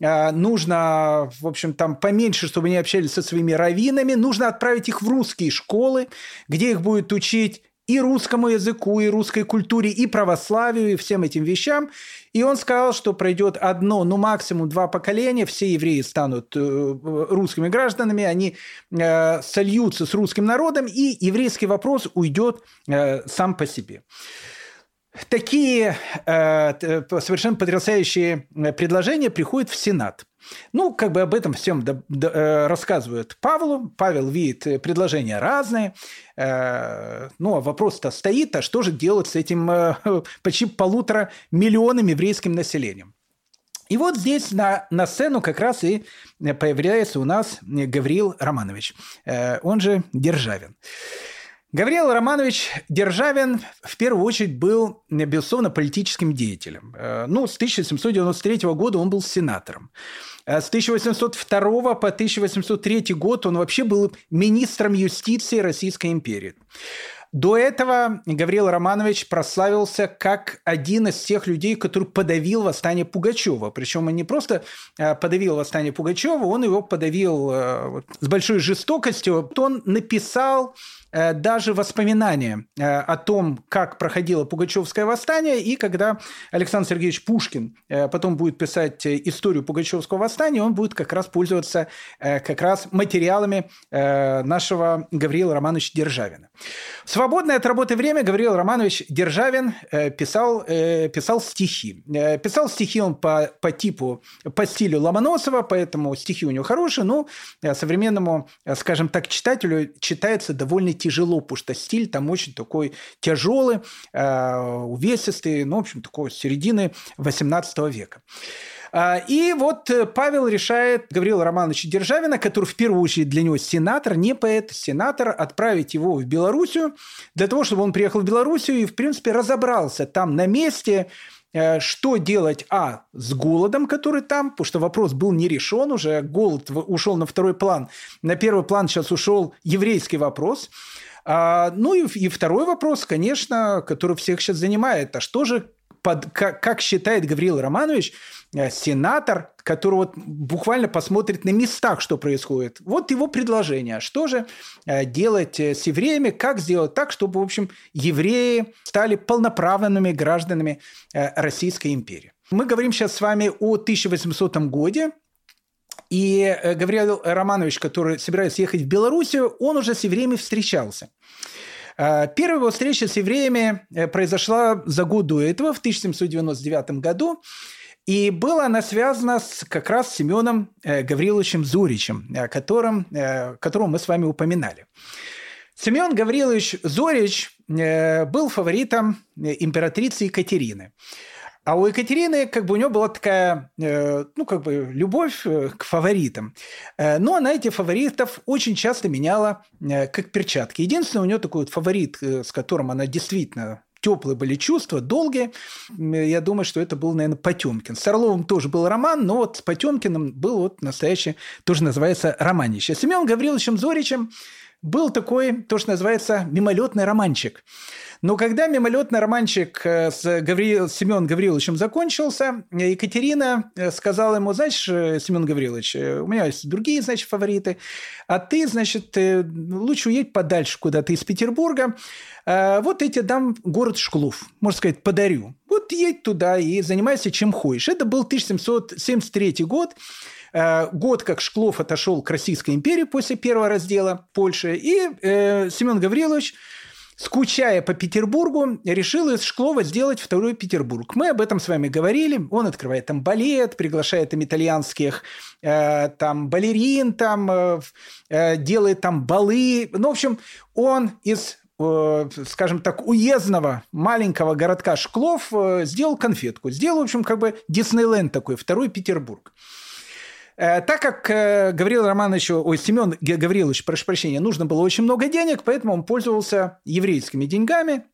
нужно, в общем, там поменьше, чтобы они общались со своими раввинами, нужно отправить их в русские школы, где их будет учить и русскому языку, и русской культуре, и православию, и всем этим вещам. И он сказал, что пройдет одно, ну максимум два поколения, все евреи станут э, русскими гражданами, они э, сольются с русским народом, и еврейский вопрос уйдет э, сам по себе. Такие э, совершенно потрясающие предложения приходят в Сенат. Ну, как бы об этом всем до, до, э, рассказывают Павлу. Павел видит э, предложения разные. Э, ну, а вопрос-то стоит, а что же делать с этим э, [laughs] почти полутора миллионами еврейским населением? И вот здесь на, на сцену как раз и появляется у нас Гавриил Романович, э, он же Державин. Гавриил Романович Державин в первую очередь был, безусловно, политическим деятелем. Э, ну, с 1793 года он был сенатором. Э, с 1802 по 1803 год он вообще был министром юстиции Российской империи. До этого Гавриил Романович прославился как один из тех людей, который подавил восстание Пугачева. Причем он не просто э, подавил восстание Пугачева, он его подавил с большой жестокостью. Он написал даже воспоминания э, о том, как проходило Пугачевское восстание, и когда Александр Сергеевич Пушкин э, потом будет писать историю Пугачевского восстания, он будет как раз пользоваться как раз материалами нашего Гавриила Романовича Державина. В свободное от работы время Гавриил Романович Державин писал, писал стихи. Писал стихи он по, по типу, по стилю Ломоносова, поэтому стихи у него хорошие, но современному, скажем так, читателю читается довольно тяжело, потому что стиль там очень такой тяжелый, э, увесистый, ну, в общем, такой середины 18 века. А, и вот э, Павел решает Гавриила Романовича Державина, который в первую очередь для него сенатор, не поэт, сенатор, отправить его в Белоруссию, для того, чтобы он приехал в Белоруссию и, в принципе, разобрался там на месте, что делать, а, с голодом, который там, потому что вопрос был не решен уже, голод ушел на второй план, на первый план сейчас ушел еврейский вопрос – а, ну и, и второй вопрос, конечно, который всех сейчас занимает. А что же, под, как, как считает Гавриил Романович, э, сенатор, который вот буквально посмотрит на местах, что происходит. Вот его предложение. Что же э, делать э, с евреями, как сделать так, чтобы, в общем, евреи стали полноправными гражданами Российской империи. Мы говорим сейчас с вами о 1800 годе, и э, Гавриил Романович, который собирается ехать в Белоруссию, он уже с евреями встречался. Э, первая его встреча с евреями э, произошла за год до этого, в 1799 году. И была она связана с, как раз с Семеном Гавриловичем Зуричем, которым, которого мы с вами упоминали. Семен Гаврилович Зорич был фаворитом императрицы Екатерины. А у Екатерины, как бы у нее была такая, э, ну, как бы любовь э, к фаворитам. Э, но она этих фаворитов очень часто меняла как перчатки. Единственное, у нее такой вот фаворит, с которым она действительно теплые были чувства, долгие. Я думаю, что это был, наверное, Потемкин. С Орловым тоже был роман, но вот с Потемкиным был вот настоящий, тоже называется романище. Семен Гавриловичем Зоричем был такой, то, что называется, мимолетный романчик. Но когда мимолетный романчик э, с Гаври... Семеном Гавриловичем закончился, Екатерина э, сказала ему, знаешь, э, Семен Гаврилович, у меня есть другие, значит, фавориты, а ты, значит, лучше уедь подальше куда-то из Петербурга, вот эти дам город Шклов, можно сказать, подарю. Вот едь туда и занимайся чем хочешь. Это был 1773 год, год, как Шклов отошел к Российской империи после первого раздела Польши, и э, Семен Гаврилович скучая по Петербургу, решил из Шклова сделать второй Петербург. Мы об этом с вами говорили. Он открывает там балет, приглашает там итальянских э, там балерин, там э, э, делает там балы. Ну, в общем, он из э, скажем так, уездного маленького городка Шклов э, сделал конфетку. Сделал, в общем, как бы Диснейленд такой, второй Петербург. Э, так как э, Гавриил Романовичу, ой, Семен Гаврилович, прошу прощения, нужно было очень много денег, поэтому он пользовался еврейскими деньгами,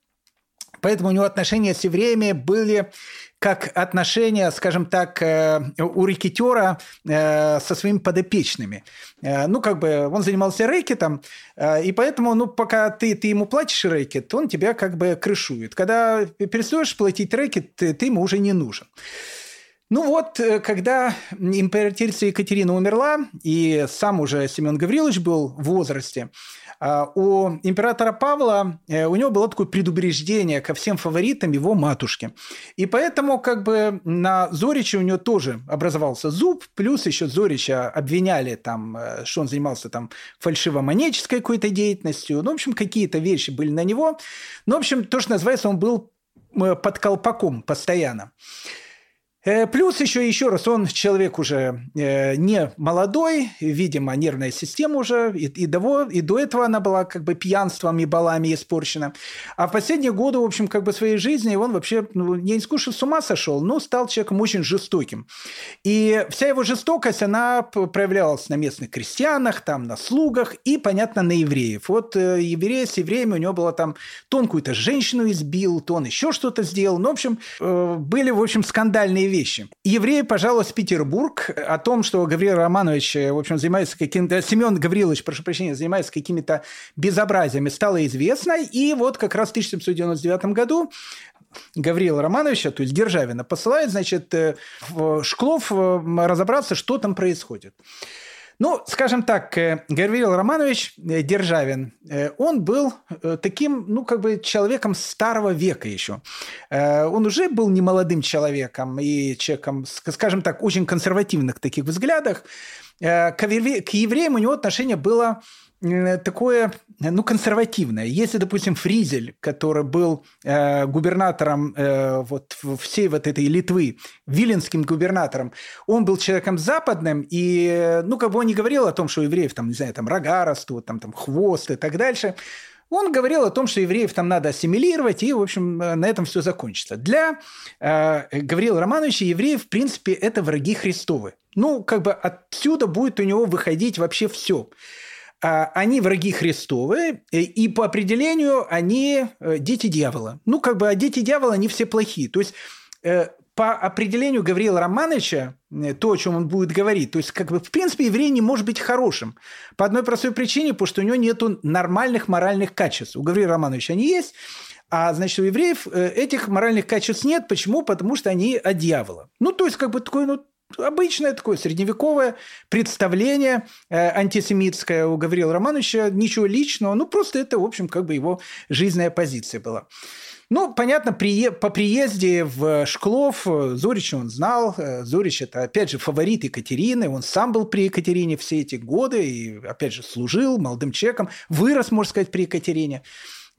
поэтому у него отношения с евреями были как отношения, скажем так, э, у рэкетера со своими подопечными. Ну, как бы он занимался рэкетом, и поэтому, ну, пока ты, ты ему платишь рэкет, он тебя как бы крышует. Когда перестаешь платить рэкет, ты, ты ему уже не нужен. Ну вот, э, когда императрица Екатерина умерла, и сам уже Семен Гаврилович был в возрасте, а, у императора Павла, э, у него было такое предубеждение ко всем фаворитам его матушки. И поэтому как бы на Зорича у него тоже образовался зуб, плюс еще Зорича обвиняли там, э, что он занимался там фальшивомонеческой какой-то деятельностью. Ну, в общем, какие-то вещи были на него. Ну, в общем, то, что называется, он был под колпаком постоянно. Э, плюс еще, еще раз, он человек уже э, не молодой, видимо, нервная система уже, и, и, до, и до этого она была как бы пьянством и балами испорчена. А в последние годы, в общем, как бы своей жизни он вообще, ну, не искушен, с ума сошел, но стал человеком очень жестоким. И вся его жестокость, она проявлялась на местных крестьянах, там, на слугах и, понятно, на евреев. Вот э, евреи с евреями у него было там, то он какую-то женщину избил, то он еще что-то сделал. Ну, в общем, были, в общем, скандальные вещи. Евреи в Петербург о том, что Гавриил Романович, в общем, занимается каким-то... Семен Гаврилович, прошу прощения, занимается какими-то безобразиями, стало известно. И вот как раз в 1799 году Гавриила Романовича, то есть Державина, посылает, значит, э, в Шклов э, разобраться, что там происходит. Ну, скажем так, э, Гавриил Романович э, Державин, э, он был таким, ну, как бы человеком старого века еще. Он уже был не молодым человеком и человеком, скажем так, очень консервативных таких взглядах. К евреям у него отношение было такое, ну, консервативное. Если, допустим, Фризель, который был э, губернатором э, вот всей вот этой Литвы, виленским губернатором, он был человеком западным, и, ну, как бы он не говорил о том, что у евреев там, не знаю, там рога растут, там, там хвост и так дальше. Он говорил о том, что евреев там надо ассимилировать, и, в общем, на этом все закончится. Для э, Гавриила Романовича евреев, в принципе, это враги Христовы. Ну, как бы отсюда будет у него выходить вообще все. А, они враги Христовы, э, и по определению они э, дети дьявола. Ну, как бы, а дети дьявола, они все плохие. То есть, э, по определению Гавриила Романовича, то, о чем он будет говорить, то есть, как бы, в принципе, еврей не может быть хорошим. По одной простой причине, потому что у него нет нормальных моральных качеств. У Гавриила Романовича они есть, а, значит, у евреев этих моральных качеств нет. Почему? Потому что они от дьявола. Ну, то есть, как бы такой, ну, обычное такое средневековое представление э, антисемитское у Гаврила Романовича, ничего личного, ну просто это, в общем, как бы его жизненная позиция была. Ну, понятно, при, по приезде в Шклов э, Зорич он знал. Э, Зорич – это, опять же, фаворит Екатерины. Он сам был при Екатерине все эти годы и, опять же, служил молодым человеком. Вырос, можно сказать, при Екатерине.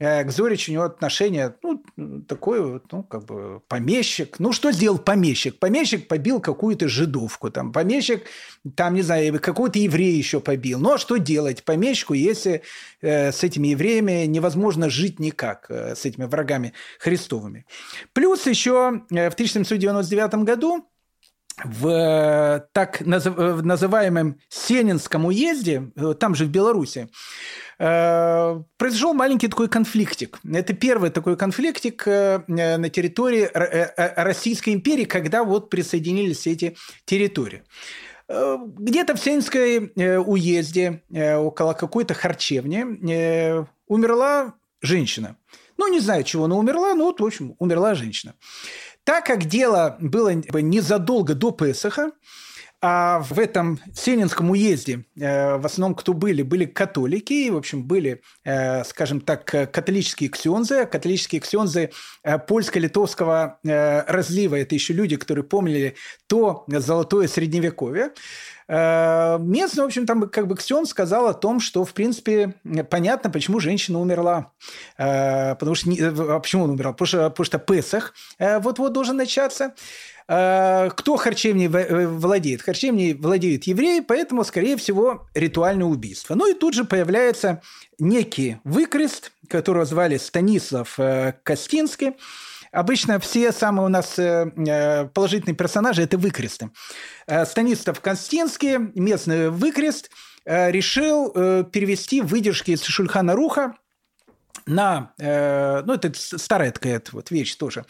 Э, к Зоричу у него отношение, ну, такой ну, как бы помещик. Ну, что сделал помещик? Помещик побил какую-то жидовку, там, помещик, там, не знаю, какого-то еврея еще побил. Ну, а что делать помещику, если э, с этими евреями невозможно жить никак, э, с этими врагами христовыми? Плюс еще э, в 1799 году в э, так называемом Сенинском уезде, там же в Беларуси, Э, произошел маленький такой конфликтик. Это первый такой конфликтик э, на территории э, Российской империи, когда вот присоединились эти территории. Где-то в Сенской уезде, около какой-то харчевни, умерла женщина. Ну, не знаю, чего она умерла, но вот, в общем, умерла женщина. Так как дело было незадолго до Песаха, а в этом Сенинском уезде э, в основном кто были? Были католики, в общем, были, э, скажем так, католические ксензы. Католические ксензы э, польско-литовского разлива – это еще люди, которые помнили то золотое средневековье. Местный, в общем, там как бы Ксен сказал о том, что, в принципе, понятно, почему женщина умерла. Потому что... А почему он умерла? Потому что, потому что Песах вот-вот должен начаться. А, кто харчевней э, владеет? Харчевней владеют евреи, поэтому, скорее всего, ритуальное убийство. Ну и тут же появляется некий выкрест, которого звали Станислав э, Костинский. Обычно все самые у нас э, положительные персонажи – это выкресты. Станислав Костинский, местный выкрест, решил перевести выдержки из Шульхана Руха на, э, ну, это старая такая вот вещь тоже,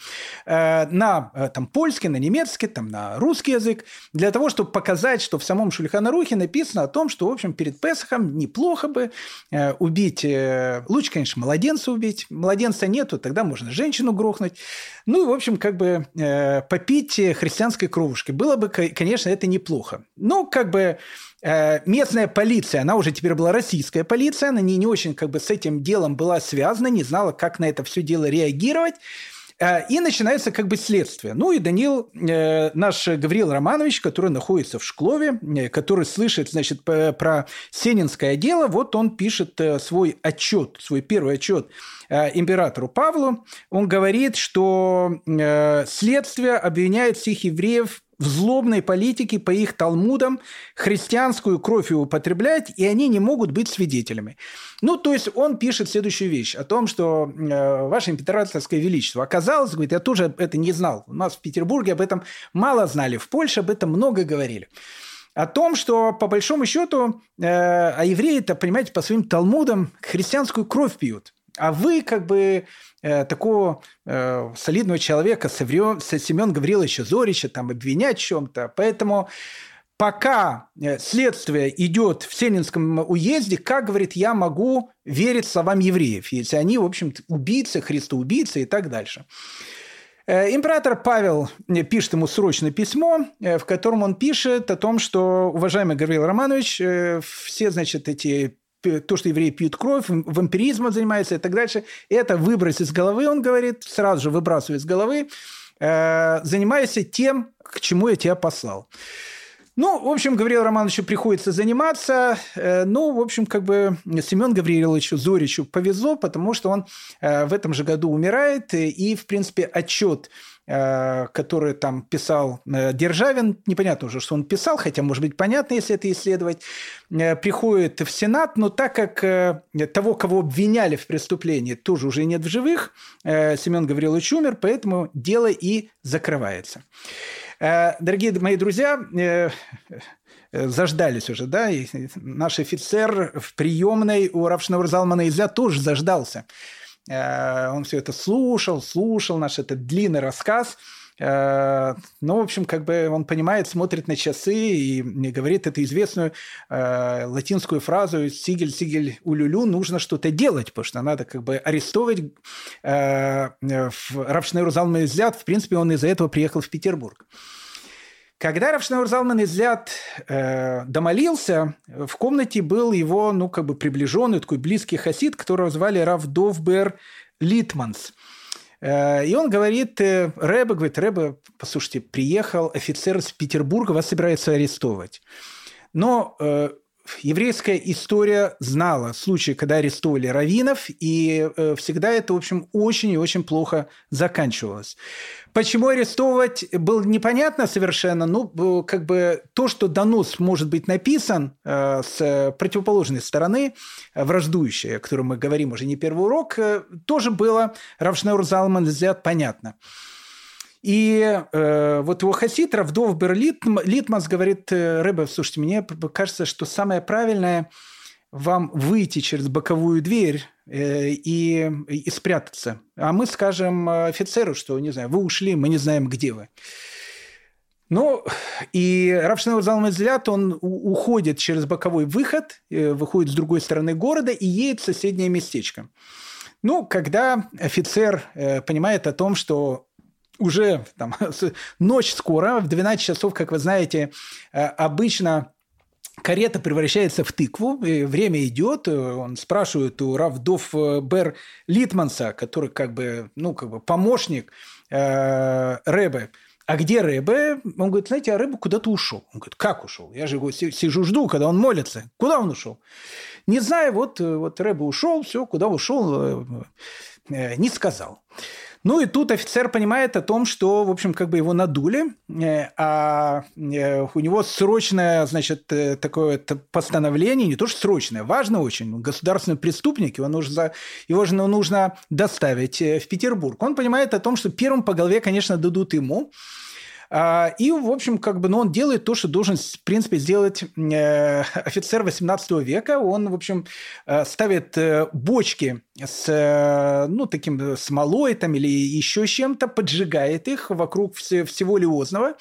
э, на э, там, польский, на немецкий, там, на русский язык, для того, чтобы показать, что в самом Шульхана Рухе написано о том, что, в общем, перед Песохом неплохо бы э, убить, э, лучше, конечно, младенца убить, младенца нету, тогда можно женщину грохнуть, ну, и, в общем, как бы э, попить христианской кровушки. Было бы, конечно, это неплохо. Но, как бы, Э, местная полиция, она уже теперь была российская полиция, она не, не очень как бы с этим делом была связана, не знала, как на это все дело реагировать. Э, и начинается как бы следствие. Ну и Данил, э, наш Гавриил Романович, который находится в Шклове, э, который слышит, значит, про Сенинское дело, вот он пишет э, свой отчет, свой первый отчет э, императору Павлу. Он говорит, что э, следствие обвиняет всех евреев в злобной политике по их талмудам христианскую кровь употреблять, и они не могут быть свидетелями. Ну, то есть он пишет следующую вещь о том, что э, ваше императорское величество оказалось, говорит, я тоже это не знал. У нас в Петербурге об этом мало знали, в Польше об этом много говорили о том, что по большому счету, э, а евреи-то, понимаете, по своим талмудам христианскую кровь пьют. А вы как бы Э, такого э, солидного человека, Семен Гавриловича Зорича, там обвинять в чем-то. Поэтому пока э, следствие идет в Сенинском уезде, как, говорит, я могу верить словам евреев, если они, в общем убийцы, христоубийцы и так дальше. Э, император Павел пишет ему срочное письмо, в котором он пишет о том, что, уважаемый Гавриил Романович, все, значит, эти то, что евреи пьют кровь, вампиризмом занимаются и так дальше, это выбрось из головы, он говорит, сразу же выбрасывай из головы, э, занимайся тем, к чему я тебя послал. Ну, в общем, Гавриилу Романовичу приходится заниматься. Э, ну, в общем, как бы Семен Гавриловичу Зоричу повезло, потому что он э, в этом же году умирает, и, в принципе, отчет который там писал э, Державин, непонятно уже, что он писал, хотя, может быть, понятно, если это исследовать, э, приходит в Сенат, но так как того, кого обвиняли в преступлении, тоже уже нет в живых, Семен Гаврилович умер, поэтому дело и закрывается. Дорогие мои друзья, заждались уже, да, и наш офицер в приемной у Равшинова Залмана Изля тоже заждался. Э, он все это слушал, слушал наш этот длинный рассказ. Э, ну, в общем, как бы он понимает, смотрит на часы и говорит эту известную э, латинскую фразу «сигель, сигель, улюлю» нужно что-то делать, потому что надо как бы арестовывать э, Рав Шнеур Залман В принципе, он из-за этого приехал в Петербург. Когда рав Шнеур Залман из Ляд э, домолился, в комнате был его, ну, как бы приближенный, такой близкий хасид, которого звали рав Дов-Бер Литманс. Э, и он говорит, э, Рэбе, говорит, Рэбе, послушайте, приехал офицер из Петербурга, вас собирается арестовывать. Но э, еврейская история знала случаи, когда арестовывали раввинов, и э, всегда это, в общем, очень и очень плохо заканчивалось. Почему арестовывать было непонятно совершенно. Ну, как бы то, что донос может быть написан э, с противоположной стороны, враждующей, о которой мы говорим уже не первый урок, тоже было Равшнаур Залман взят понятно. И э, вот его хасид Равдов Берлит, Литмас говорит, э, Рэбе, слушайте, мне кажется, что самое правильное вам выйти через боковую дверь э, и, и спрятаться. А мы скажем офицеру, что, не знаю, вы ушли, мы не знаем, где вы. Ну, и Равшинов Залмазлят, он уходит через боковой выход, э, выходит с другой стороны города и едет в соседнее местечко. Ну, когда офицер э, понимает о том, что уже там, [laughs] ночь скоро, в 12 часов, как вы знаете, э, обычно карета превращается в тыкву, и время идет, э, он спрашивает у Равдов э, Бер Литманса, который как бы, ну, как бы помощник э, Рэбе, а где Рэбе? Он говорит, знаете, а Рэбе куда-то ушел. Он говорит, как ушел? Я же его сижу, жду, когда он молится. Куда он ушел? Не знаю, вот, вот Рэбе ушел, все, куда ушел, не сказал. Ну и тут офицер понимает о том, что, в общем, как бы его надули, э, а э, у него срочное, значит, э, такое постановление, не то что срочное, важно очень, государственный преступник, его нужно, его же нужно доставить в Петербург. Он понимает о том, что первым по голове, конечно, дадут ему, и, в общем, как бы, ну, он делает то, что должен, в принципе, сделать э, офицер 18 века. Он, в общем, э, ставит э, бочки с, ну, таким смолой там или еще чем-то, поджигает их вокруг всего Лиозного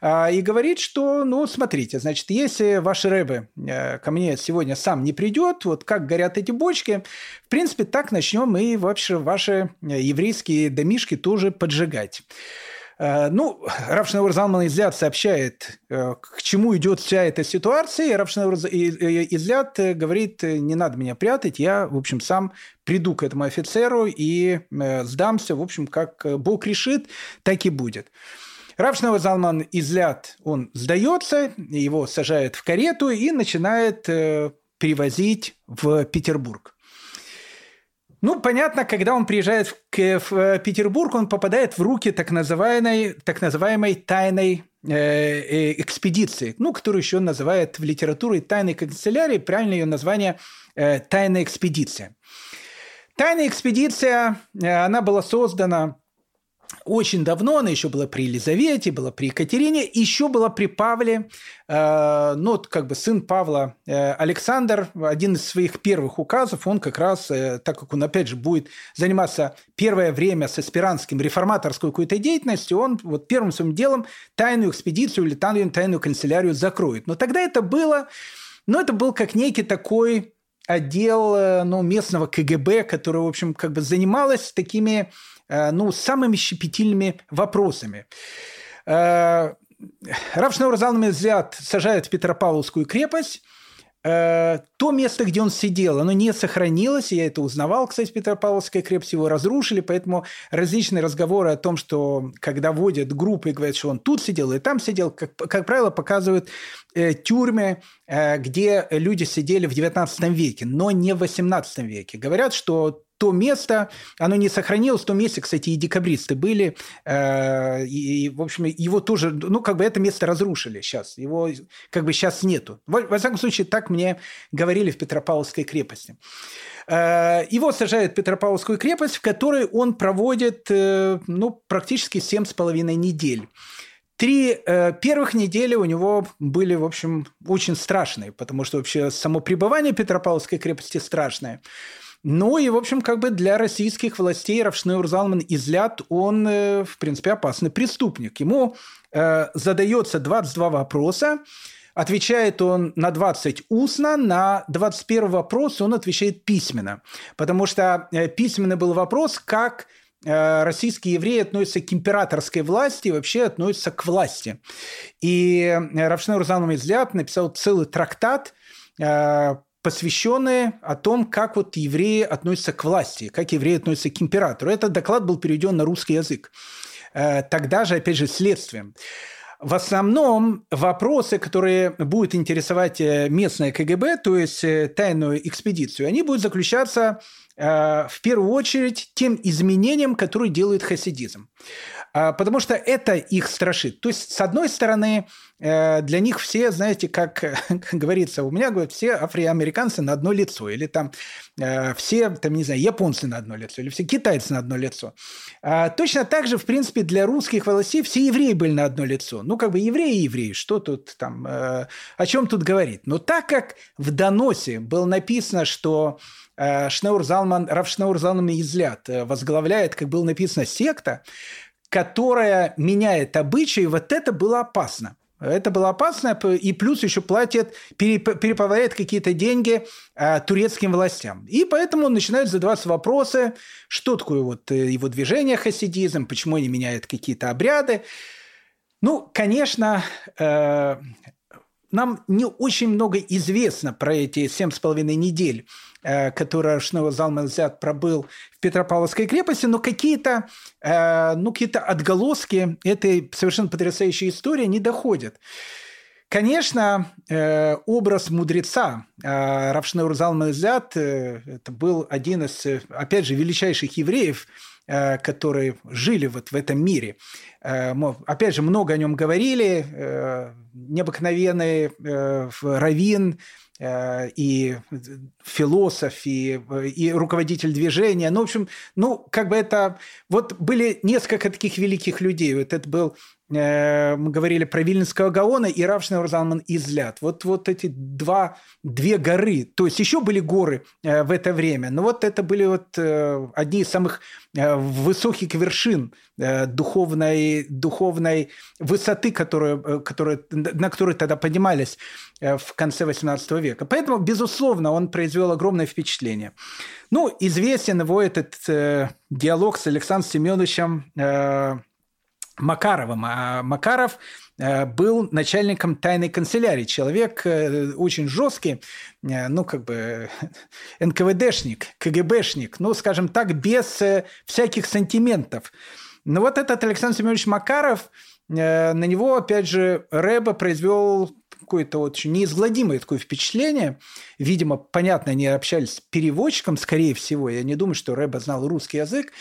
а, и говорит, что, ну, смотрите, значит, если ваши рэбы ко мне сегодня сам не придет, вот как горят эти бочки, в принципе, так начнем и вообще ваши еврейские домишки тоже поджигать. Э, ну, Равшнаур Залман Изляд сообщает, э, к чему идет вся эта ситуация, и Изляд э, говорит, не надо меня прятать, я, в общем, сам приду к этому офицеру и сдамся, в общем, как Бог решит, так и будет. Равшнаур Залман Изляд, он сдается, его сажают в карету и начинает перевозить в Петербург. Ну, понятно, когда он приезжает в, в э, Петербург, он попадает в руки так называемой, так называемой тайной э, э, экспедиции, ну, которую еще называют в литературе тайной канцелярии, правильное ее название э, тайная экспедиция. Тайная экспедиция, э, она была создана очень давно, она еще была при Елизавете, была при Екатерине, еще была при Павле, э, ну, как бы сын Павла э, Александр, один из своих первых указов, он как раз, э, так как он, опять же, будет заниматься первое время с аспирантским реформаторской какой-то деятельностью, он вот первым своим делом тайную экспедицию или тайную, канцелярию закроет. Но тогда это было, ну, это был как некий такой отдел э, ну, местного КГБ, который, в общем, как бы занималась такими Э, ну, самыми щепетильными вопросами. Э, Равшнаур взят сажают в Петропавловскую крепость, э, то место, где он сидел, оно не сохранилось. Я это узнавал, кстати, Петропавловская крепость, его разрушили, поэтому различные разговоры о том, что когда водят группы и говорят, что он тут сидел и там сидел, как, как правило, показывают э, тюрьмы, э, где люди сидели в XIX веке, но не в XVIII веке. Говорят, что то место, оно не сохранилось, в том месте, кстати, и декабристы были, э, и, и, в общем, его тоже, ну, как бы это место разрушили сейчас, его как бы сейчас нету. Во, во всяком случае, так мне говорили в Петропавловской крепости. Э, его сажают в Петропавловскую крепость, в которой он проводит, э, ну, практически семь с половиной недель. Три э, первых недели у него были, в общем, очень страшные, потому что вообще само пребывание Петропавловской крепости страшное. Ну и, в общем, как бы для российских властей Равшнeur Залман Излят, он, э, в принципе, опасный преступник. Ему э, задается 22 вопроса, Отвечает он на 20 устно, на 21 вопрос он отвечает письменно. Потому что э, письменный был вопрос, как э, российские евреи относятся к императорской власти и вообще относятся к власти. И Равшнер Залман Излят написал целый трактат посвященные о том, как вот евреи относятся к власти, как евреи относятся к императору. Этот доклад был переведен на русский язык. Э, тогда же, опять же, следствием. В основном вопросы, которые будут интересовать э, местное КГБ, то есть э, тайную экспедицию, они будут заключаться в первую очередь тем изменениям, которые делает хасидизм. А, потому что это их страшит. То есть, с одной стороны, э, для них все, знаете, как, [laughs] как говорится, у меня, говорят, все афроамериканцы на одно лицо, или там э, все, там, не знаю, японцы на одно лицо, или все китайцы на одно лицо. А, точно так же, в принципе, для русских властей все евреи были на одно лицо. Ну, как бы евреи и евреи, что тут там, э, о чем тут говорить? Но так как в доносе было написано, что Шнаур Залман, Рав Шнаур Залман Излят возглавляет, как было написано, секта, которая меняет обычаи, вот это было опасно. Это было опасно, и плюс еще платит, переправляет какие-то деньги э, турецким властям. И поэтому он начинает задаваться вопросы, что такое вот э, его движение хасидизм, почему они меняют какие-то обряды. Ну, конечно, э, нам не очень много известно про эти семь с половиной недель, э, которые Шнева Залманзят пробыл в Петропавловской крепости, но какие-то э, ну, какие отголоски этой совершенно потрясающей истории не доходят. Конечно, э, образ мудреца, Равшнeur Залман Изят это был один из, опять же, величайших евреев, которые жили вот в этом мире. Опять же, много о нем говорили. Необыкновенный раввин, Э, и философ, и, и руководитель движения. Ну, в общем, ну, как бы это... Вот были несколько таких великих людей. Вот это был Э, мы говорили про Вильнинского Гаона и Равшнер Залман Излят. Вот, вот эти два, две горы. То есть еще были горы э, в это время, но вот это были вот э, одни из самых высоких вершин духовной, духовной высоты, которые, которые, на которые тогда поднимались в конце XVIII века. Поэтому, безусловно, он произвел огромное впечатление. Ну, известен его этот диалог с Александром Семеновичем Макаровым. А Макаров э, был начальником тайной канцелярии. Человек э, очень жесткий, э, ну, как бы [laughs] НКВДшник, КГБшник, ну, скажем так, без всяких сантиментов. Но вот этот Александр Семенович Макаров, на него, опять же, Рэба произвел какое-то очень неизгладимое такое впечатление. Видимо, понятно, они общались с переводчиком, скорее всего. Я не думаю, что Рэба знал русский язык.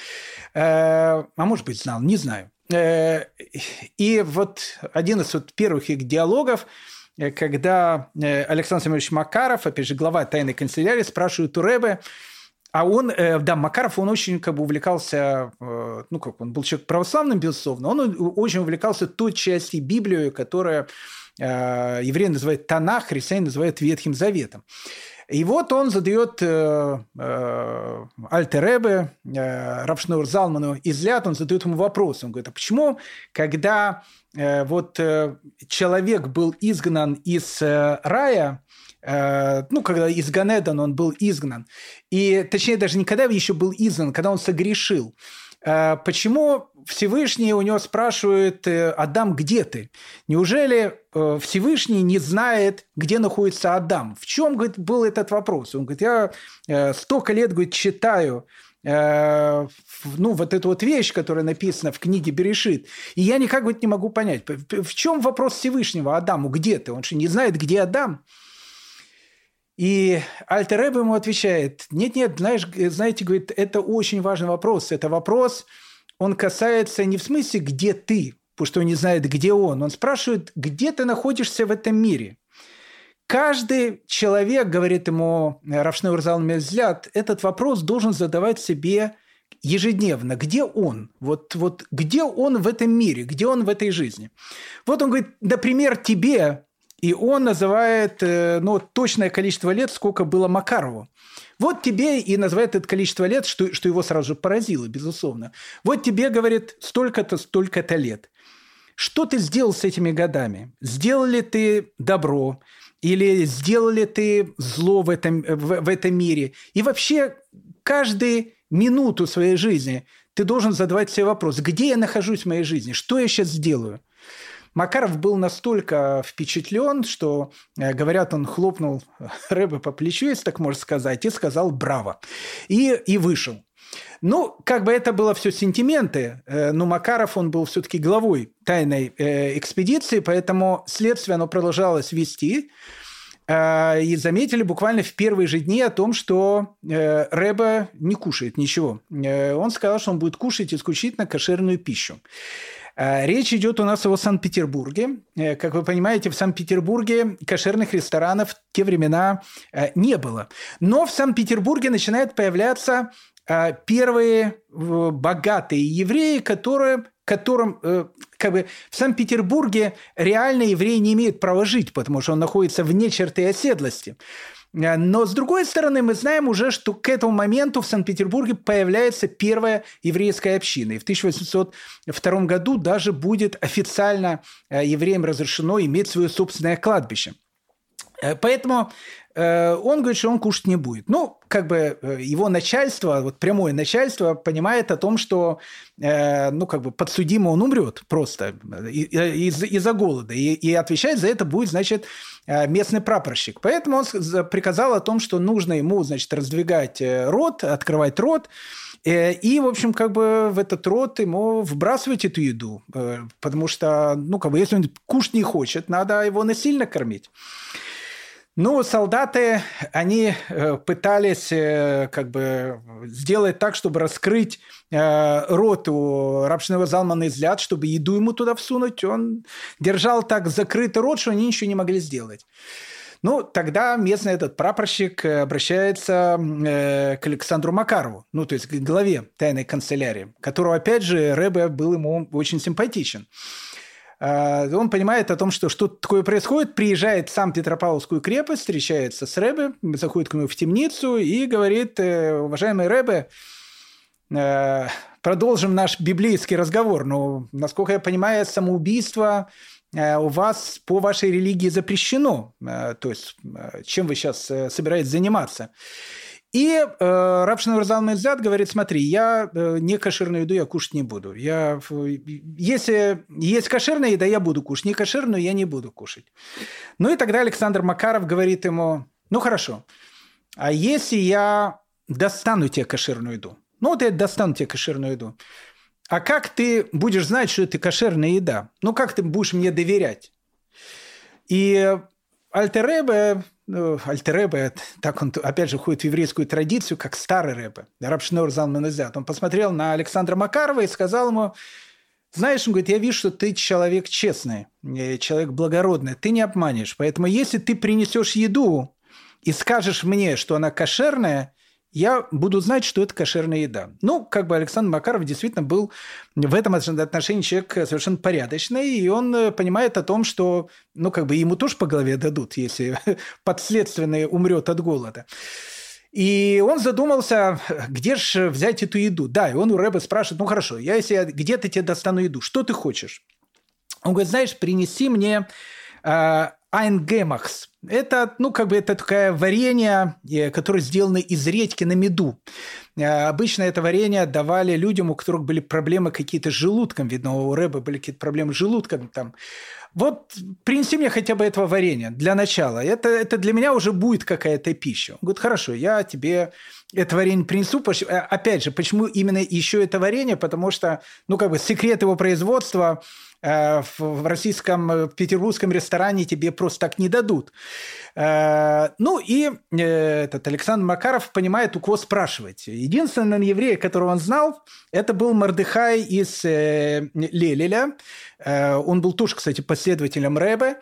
А может быть, знал, не знаю. Э, и вот один из вот первых их диалогов, э, когда э, Александр Семенович Макаров, опять же, глава тайной канцелярии, спрашивает у Рэбе, а он, да, Макаров, он очень как бы увлекался, ну как, он был человек православным, безусловно, он очень увлекался той частью Библии, которая евреи называют Танах, христиане называют Ветхим Заветом. И вот он задает э, э, Альтеребе, э, Равшнур Залману из Ляд, он задает ему вопрос. Он говорит, а почему, когда э, вот э, человек был изгнан из э, рая, э, ну, когда из Ганедан он был изгнан, и, точнее, даже не когда еще был изгнан, когда он согрешил, почему Всевышний у него спрашивает, э, Адам, где ты? Неужели э, Всевышний не знает, где находится Адам? В чем говорит, был этот вопрос? Он говорит, я э, столько лет говорит, читаю ну, вот эту вот вещь, которая написана в книге Берешит. И я никак вот не могу понять, в чем вопрос Всевышнего Адаму, где ты? Он же не знает, где Адам. И Альтер ему отвечает, нет-нет, знаешь, знаете, говорит, это очень важный вопрос. Это вопрос, он касается не в смысле, где ты, потому что он не знает, где он. Он спрашивает, где ты находишься в этом мире. Каждый человек, говорит ему Равшнeur Урзал взгляд, этот вопрос должен задавать себе ежедневно. Где он? Вот, вот где он в этом мире? Где он в этой жизни? Вот он говорит, например, тебе, и он называет э, ну, точное количество лет, сколько было Макарову. Вот тебе и называет это количество лет, что, что его сразу же поразило, безусловно. Вот тебе, говорит, столько-то, столько-то лет. Что ты сделал с этими годами? Сделал ли ты добро? Или сделал ли ты зло в этом, в, в этом мире? И вообще каждую минуту своей жизни ты должен задавать себе вопрос, где я нахожусь в моей жизни, что я сейчас сделаю – Макаров был настолько впечатлен, что, э, говорят, он хлопнул [laughs] Рэбе по плечу, если так можно сказать, и сказал «браво». И, и вышел. Ну, как бы это было все сентименты, э, но Макаров, он был все-таки главой тайной э, экспедиции, поэтому следствие, оно продолжалось вести. И заметили буквально в первые же дни о том, что Рэба не кушает ничего. Он сказал, что он будет кушать исключительно кошерную пищу. Э, речь идет у нас о Санкт-Петербурге. Э, как вы понимаете, в Санкт-Петербурге кошерных ресторанов в те времена э, не было. Но в Санкт-Петербурге начинают появляться первые богатые евреи, которые которым как бы в Санкт-Петербурге реально евреи не имеют права жить, потому что он находится вне черты оседлости. Э, но, с другой стороны, мы знаем уже, что к этому моменту в Санкт-Петербурге появляется первая еврейская община. И в 1802 году даже будет официально э, евреям разрешено иметь свое собственное кладбище. Э, поэтому он говорит, что он кушать не будет. Ну, как бы э, его начальство, вот прямое начальство понимает о том, что, э, ну, как бы подсудимо он умрет просто из- из-за голода. И, и отвечать за это будет, значит, местный прапорщик. Поэтому он приказал о том, что нужно ему, значит, раздвигать рот, открывать рот, и, в общем, как бы в этот рот ему вбрасывать эту еду. Потому что, ну, как бы, если он кушать не хочет, надо его насильно кормить. Ну, солдаты, они э, пытались э, как бы сделать так, чтобы раскрыть э, рот у рабшного Залмана взгляд, чтобы еду ему туда всунуть. Он держал так закрытый рот, что они ничего не могли сделать. Ну, тогда местный этот прапорщик обращается э, к Александру Макарову, ну, то есть к главе тайной канцелярии, которого, опять же, Рэбе был ему очень симпатичен. А, он понимает о том, что что-то такое происходит, приезжает в сам Петропавловскую крепость, встречается с Рэбе, заходит к нему в темницу и говорит, э, уважаемый Рэбе, э, продолжим наш библейский разговор. Но, насколько я понимаю, самоубийство э, у вас по вашей религии запрещено. То есть, чем вы сейчас собираетесь заниматься? И э, Рабшин Урзал Мельзад говорит, смотри, я э, не кошерную еду я кушать не буду. Я, если есть кошерная еда, я буду кушать. Не кошерную я не буду кушать. Ну и тогда Александр Макаров говорит ему, ну хорошо, а если я достану тебе кошерную еду? Ну вот я достану тебе кошерную еду. А как ты будешь знать, что это кошерная еда? Ну как ты будешь мне доверять? И Альтеребе ну, Альтеребе, так он, опять же, входит в еврейскую традицию, как старый Ребе, Раб Шнор Залманезят. Он посмотрел на Александра Макарова и сказал ему, знаешь, он говорит, я вижу, что ты человек честный, э, человек благородный, ты не обманешь. Поэтому если ты принесешь еду и скажешь мне, что она кошерная, я буду знать, что это кошерная еда. Ну, как бы Александр Макаров действительно был в этом отношении человек совершенно порядочный, и он э, понимает о том, что, ну, как бы ему тоже по голове дадут, если [laughs] подследственный умрет от голода. И он задумался, где же взять эту еду. Да, и он у Рэба спрашивает, ну хорошо, я если я где-то тебе достану еду, что ты хочешь? Он говорит, знаешь, принеси мне э, айнгемахс. Это, ну, как бы это такое варенье, э, которое сделано из редьки на меду. Э, обычно это варенье давали людям, у которых были проблемы какие-то с желудком. Видно, у Рэба были какие-то проблемы с желудком. Там. Вот принеси мне хотя бы этого варенья для начала. Это, это для меня уже будет какая-то пища. Он говорит, хорошо, я тебе это варенье принесу. Э, опять же, почему именно еще это варенье? Потому что, ну, как бы секрет его производства – в российском э, петербургском ресторане тебе просто так не дадут. Э, ну и этот Александр Макаров понимает, у кого спрашивать. Единственный еврей, которого он знал, это был Мордыхай из Лелеля. Он был тоже, кстати, последователем Рэбе.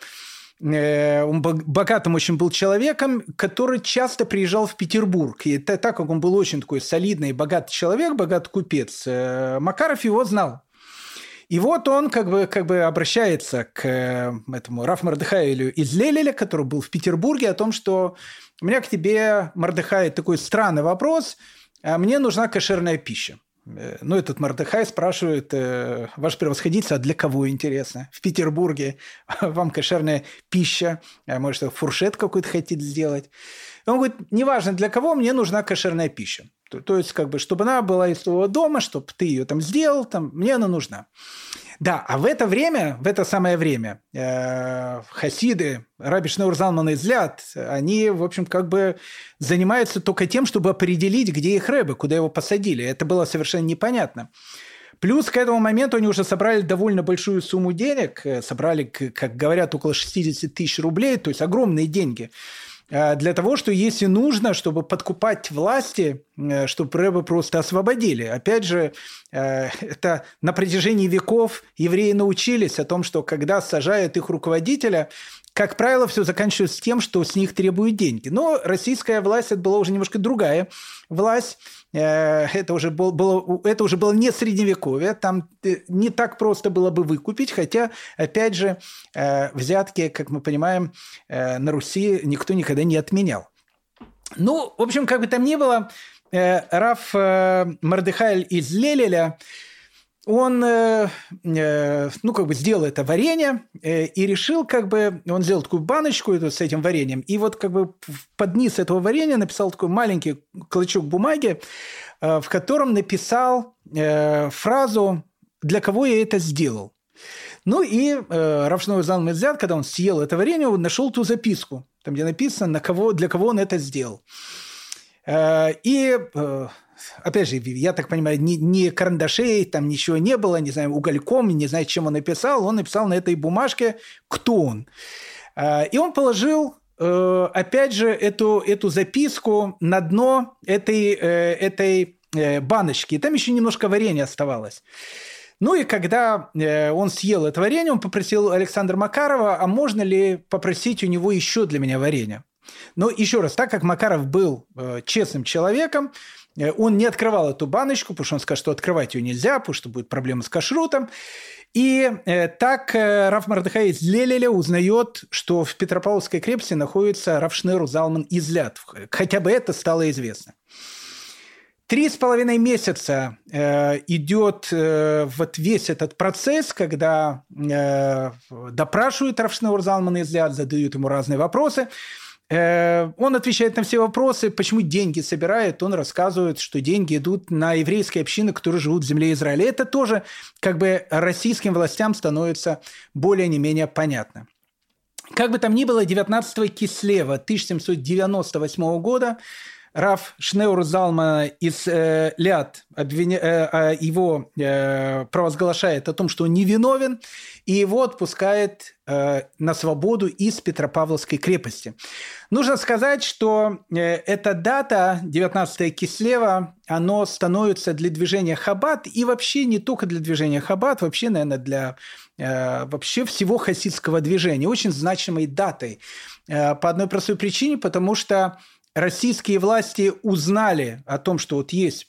Он богатым очень был человеком, который часто приезжал в Петербург. И так как он был очень такой солидный, богатый человек, богатый купец, Макаров его знал. И вот он как бы, как бы обращается к э, этому Раф Мардыхаэлю из Лелеля, который был в Петербурге, о том, что у меня к тебе, Мардыхай, такой странный вопрос. А мне нужна кошерная пища. Э, ну, этот Мардыхай спрашивает, э, ваше превосходительство, а для кого интересно? В Петербурге [laughs] вам кошерная пища, а может, фуршет какой-то хотите сделать? Он говорит, неважно для кого, мне нужна кошерная пища. То, то есть, как бы, чтобы она была из твоего дома, чтобы ты ее там сделал, там, мне она нужна. Да, а в это время, в это самое время, э, хасиды, Раби Шнeur Залман и Злят, они, в общем, как бы занимаются только тем, чтобы определить, где их рэбы, куда его посадили. Это было совершенно непонятно. Плюс к этому моменту они уже собрали довольно большую сумму денег, э, собрали, как говорят, около 60 тысяч рублей, то есть огромные деньги – для того, что если нужно, чтобы подкупать власти, э, чтобы рэбы просто освободили. Опять же, э, [laughs] это на протяжении веков евреи научились о том, что когда сажают их руководителя, как правило, все заканчивается тем, что с них требуют деньги. Но российская власть это была уже немножко другая власть. Э, это уже, был, было, это уже было не средневековье, там э, не так просто было бы выкупить, хотя, опять же, э, взятки, как мы понимаем, на Руси никто никогда не отменял. Ну, в общем, как бы там ни было, Раф Мардыхайль из Лелеля – он, э, э, ну, как бы сделал это варенье э, и решил, как бы, он сделал такую баночку эту, с этим вареньем, и вот как бы под низ этого варенья написал такой маленький клочок бумаги, в котором написал фразу «Для кого я это сделал?». Ну и э, Равшной Зан Медзят, когда он съел это варенье, он нашел ту записку, там где написано, на кого, для кого он это сделал. и опять же, я так понимаю, ни, ни карандашей, там ничего не было, не знаю, угольком, не знаю, чем он написал. Он написал на этой бумажке, кто он. А, и он положил опять же, эту, эту записку на дно этой, этой баночки. И там еще немножко варенья оставалось. Ну и когда он съел это варенье, он попросил Александра Макарова, а можно ли попросить у него еще для меня варенье? Но еще раз, так как Макаров был честным человеком, Э, он не открывал эту баночку, потому что он скажет, что открывать ее нельзя, потому что будет проблема с кашрутом. И э, так э, Раф Мардыхай из Лелеля узнает, что в Петропавловской крепости находится Рафшнеру Залман Излят. Хотя бы это стало известно. Три с половиной месяца э, идет э, вот весь этот процесс, когда э, допрашивают Рафшнеур Залмана Излят, задают ему разные вопросы. Э, он отвечает на все вопросы, почему деньги собирает. Он рассказывает, что деньги идут на еврейские общины, которые живут в земле Израиля. Это тоже как бы российским властям становится более не менее понятно. Как бы там ни было, 19 Кислева 1798 года Раф Шнеур Залма из э, Ляд обвиня... э, его э, провозглашает о том, что он невиновен, и его отпускает э, на свободу из Петропавловской крепости. Нужно сказать, что э, эта дата, 19 Кислева, оно становится для движения Хаббат, и вообще не только для движения Хаббат, вообще, наверное, для э, вообще всего хасидского движения, очень значимой датой. Э, по одной простой причине, потому что российские власти узнали о том, что вот есть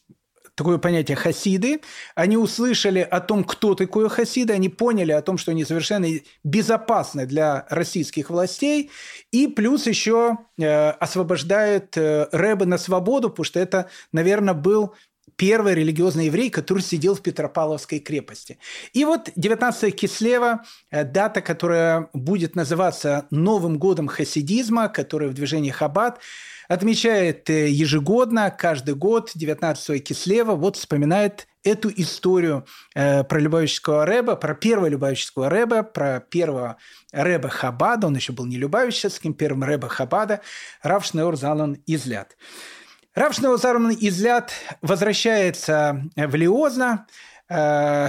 такое понятие хасиды, они услышали о том, кто такое хасиды, они поняли о том, что они совершенно безопасны для российских властей, и плюс еще э, освобождают э, Рэба на свободу, потому что это, наверное, был первый религиозный еврей, который сидел в Петропавловской крепости. И вот 19 Кислева, э, дата, которая будет называться Новым годом хасидизма, который в движении Хаббат, отмечает э, ежегодно, каждый год 19 Кислева, вот вспоминает эту историю э, про Любавического Рэба, про первого Любавического Рэба, про первого Рэба Хабада, он еще был не Любавическим, первым Рэба Хабада, Рав Залан Излят. Рав Шнеор Залан Излят возвращается в Лиозна, э,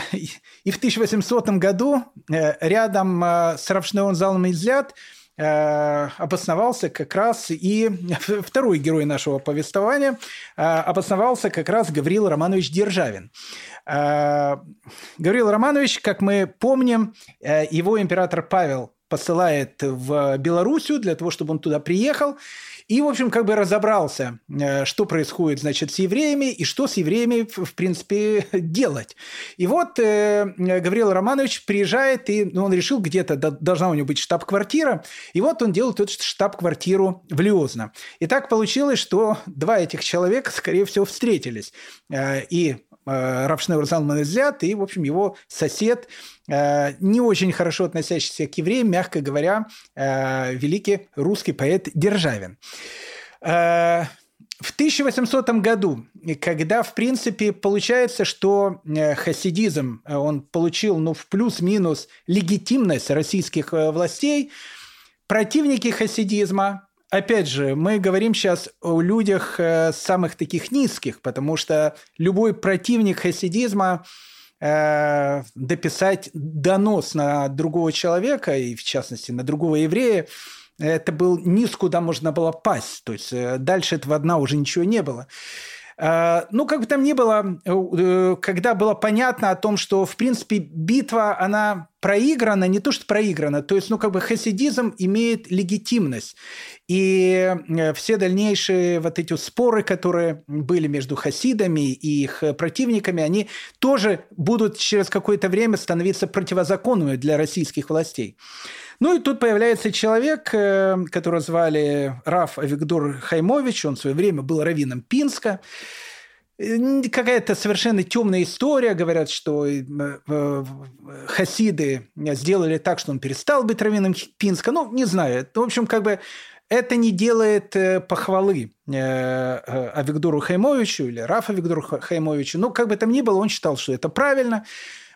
и в 1800 году рядом с Равшнеон Залом Излят – Э, обосновался как раз и [laughs] второй герой нашего повествования э, обосновался как раз Гаврил Романович Державин. Э, Гаврил Романович, как мы помним, его император Павел посылает в Белоруссию для того, чтобы он туда приехал и, в общем, как бы разобрался, э, что происходит, значит, с евреями и что с евреями, в принципе, [laughs] делать. И вот э, Гавриил Романович приезжает, и ну, он решил, где-то должна у него быть штаб-квартира, и вот он делает эту штаб-квартиру в Лиозно. И так получилось, что два этих человека, скорее всего, встретились. Э, и Равшнеур Залман Излят и, в общем, его сосед, не очень хорошо относящийся к евреям, мягко говоря, великий русский поэт Державин. Э, в 1800 году, когда, в принципе, получается, что э, хасидизм, э, он получил, ну, в плюс-минус легитимность российских властей, противники хасидизма, опять же, мы говорим сейчас о людях самых таких низких, потому что любой противник хасидизма дописать донос на другого человека, и в частности на другого еврея, это был низ, куда можно было пасть. То есть э, дальше этого дна уже ничего не было. А, ну, как бы там ни было, э, когда было понятно о том, что, в принципе, битва, она проиграна, не то что проиграна, то есть, ну, как бы хасидизм имеет легитимность. И э, все дальнейшие вот эти споры, которые были между хасидами и их противниками, они тоже будут через какое-то время становиться противозаконными для российских властей. Ну и тут появляется человек, э, которого звали Раф Авигдор Хаймович, он в свое время был раввином Пинска. Какая-то совершенно темная история. Говорят, что э, э, хасиды сделали так, что он перестал быть раввином Пинска. Ну, не знаю. В общем, как бы это не делает похвалы Авигдору Хаймовичу или Рафа Авигдору Хаймовичу. Ну, как бы там ни было, он считал, что это правильно.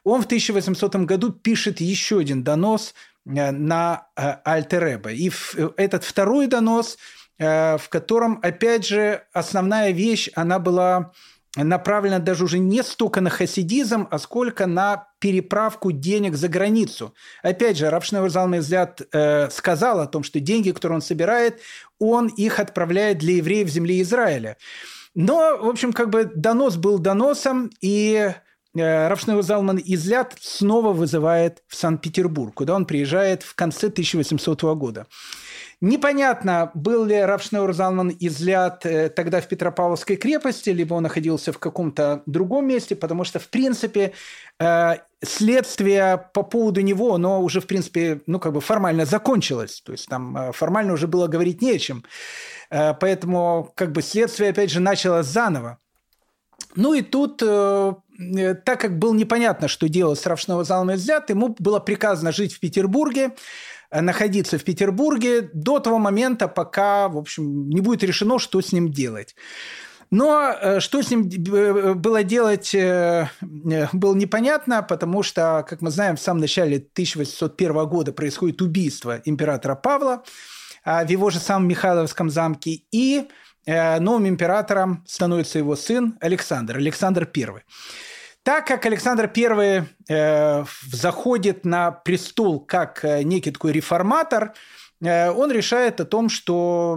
Он в 1800 году пишет еще один донос Э, на э, Альтереба. И этот второй донос, э, в котором, опять же, основная вещь, она была направлена даже уже не столько на хасидизм, а сколько на переправку денег за границу. Опять же, Равшневер Залман взгляд э, сказал о том, что деньги, которые он собирает, он их отправляет для евреев земли Израиля. Но, в общем, как бы донос был доносом, и э, Равшневер Залман Изляд снова вызывает в Санкт-Петербург, куда он приезжает в конце 1800 года. Непонятно, был ли Равшнеур Залман излят э, тогда в Петропавловской крепости, либо он находился в каком-то другом месте, потому что, в принципе, э, следствие по поводу него, оно уже, в принципе, ну, как бы формально закончилось. То есть там формально уже было говорить не о чем. Поэтому, как бы, следствие, опять же, началось заново. Ну и тут, так как было непонятно, что делать с Равшного Залман взят, ему было приказано жить в Петербурге, Э, находиться в Петербурге до того момента, пока, в общем, не будет решено, что с ним делать. Но э, что с ним э, было делать, было непонятно, потому что, как мы знаем, в самом начале 1801 года происходит убийство императора Павла а, в его же самом Михайловском замке, и новым императором становится его сын Александр, Александр I. Так как Александр I э, заходит на престол как э, некий такой реформатор, э, он решает о том, что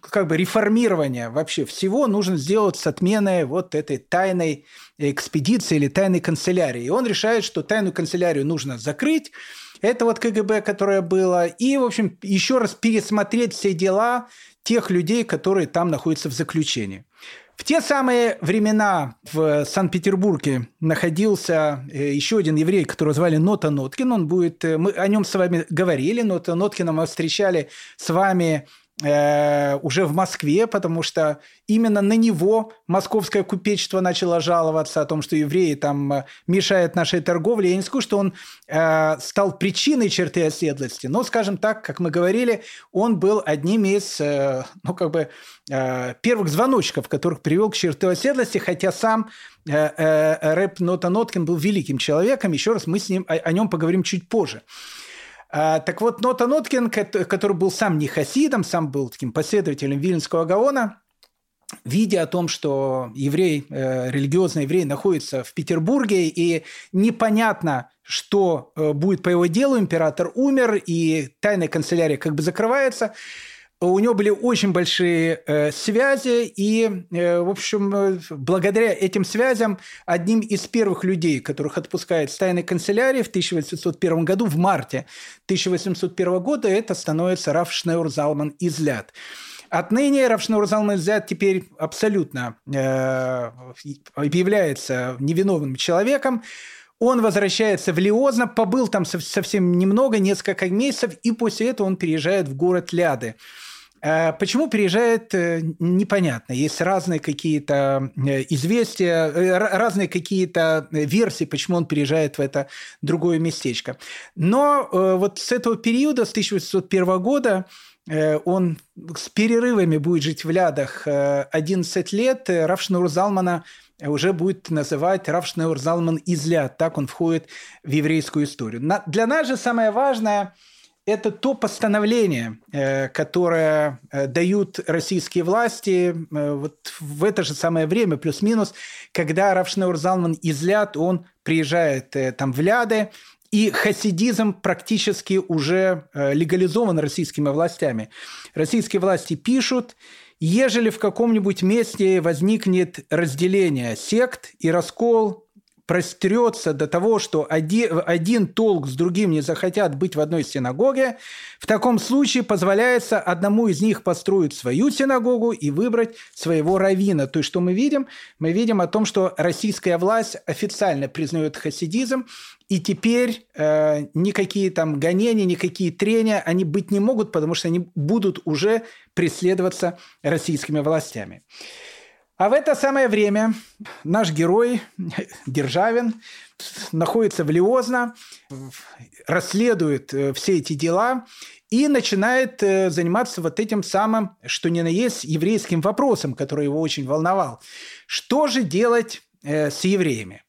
как бы реформирование вообще всего нужно сделать с отменой вот этой тайной экспедиции или тайной канцелярии. И он решает, что тайную канцелярию нужно закрыть, это вот КГБ, которое было, и, в общем, еще раз пересмотреть все дела тех людей, которые там находятся в заключении. В те самые времена в Санкт-Петербурге находился э, еще один еврей, которого звали Нота Ноткин. Он будет, э, мы о нем с вами говорили. Нота Ноткина мы встречали с вами Э, уже в Москве, потому что именно на него московское купечество начало жаловаться о том, что евреи там э, мешают нашей торговле. Я не скажу, что он э, стал причиной черты оседлости, но, скажем так, как мы говорили, он был одним из, э, ну, как бы, э, первых звоночков, которых привел к черты оседлости, хотя сам э, э, рэп Нота Ноткин был великим человеком. Еще раз мы с ним о, о нем поговорим чуть позже. А, так вот, Нота Ноткин, который был сам не хасидом, сам был таким последователем Вильнского Гаона, видя о том, что еврей, э, религиозный еврей находится в Петербурге, и непонятно, что э, будет по его делу, император умер, и тайная канцелярия как бы закрывается – у него были очень большие э, связи, и, э, в общем, э, благодаря этим связям одним из первых людей, которых отпускает с тайной канцелярии в 1801 году, в марте 1801 года, это становится Раф Шнеур Залман Изляд. Отныне Равшнур Залман Изляд теперь абсолютно э, является невиновным человеком, он возвращается в Лиозно, побыл там совсем немного, несколько месяцев, и после этого он переезжает в город Ляды. Э, почему переезжает, э, непонятно. Есть разные какие-то э, известия, разные какие-то версии, почему он переезжает в это другое местечко. Но вот с этого периода, с 1801 года, он с перерывами будет жить в Лядах 11 лет. Равшнур Залмана уже будет называть Равшнур Залман из Ляд. Так он входит в еврейскую историю. Для нас же самое важное – это то постановление, э, которое э, дают российские власти э, вот в это же самое время, плюс-минус, когда Равшнеур Залман из Ляд, он приезжает там в Ляды, и хасидизм практически уже легализован российскими властями. Российские власти пишут, ежели в каком-нибудь месте возникнет разделение сект и раскол, прострется до того, что один, толк с другим не захотят быть в одной синагоге, в таком случае позволяется одному из них построить свою синагогу и выбрать своего равина. То есть, что мы видим? Мы видим о том, что российская власть официально признает хасидизм, и теперь э, никакие там гонения, никакие трения, они быть не могут, потому что они будут уже преследоваться российскими властями. А в это самое время наш герой Державин находится в Лиозно, расследует э, все эти дела и начинает э, заниматься вот этим самым, что ни на есть, еврейским вопросом, который его очень волновал. Что же делать э, с евреями?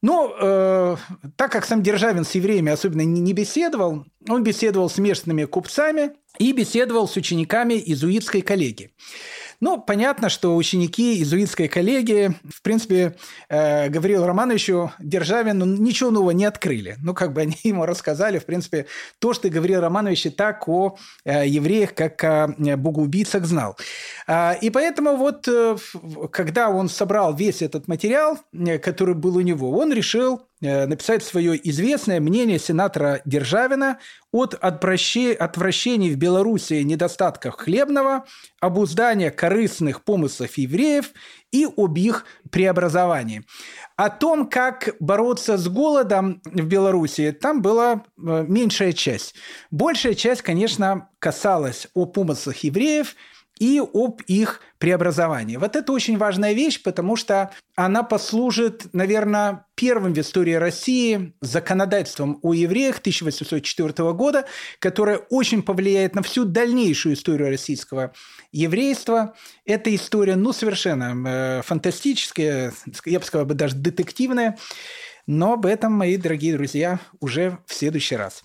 Ну, э, так как сам Державин с евреями особенно не, не беседовал, он беседовал с местными купцами и беседовал с учениками изуитской коллегии. Ну, понятно, что ученики иезуитской коллегии, в принципе, э, Гаврилу Романовичу Державину ничего нового не открыли. Ну, как бы [laughs] они ему рассказали, в принципе, то, что Гаврил Романович и так о э, евреях, как о э, богоубийцах знал. Э, и поэтому вот, э, когда он собрал весь этот материал, э, который был у него, он решил написать свое известное мнение сенатора Державина от отвращений в Белоруссии недостатков хлебного, обуздания корыстных помыслов евреев и об их преобразовании. О том, как бороться с голодом в Беларуси, там была э, меньшая часть. Большая часть, конечно, касалась о помыслах евреев – и об их преобразовании. Вот это очень важная вещь, потому что она послужит, наверное, первым в истории России законодательством о евреях 1804 года, которое очень повлияет на всю дальнейшую историю российского еврейства. Эта история, ну, совершенно э, фантастическая, я бы сказал, даже детективная. Но об этом, мои дорогие друзья, уже в следующий раз.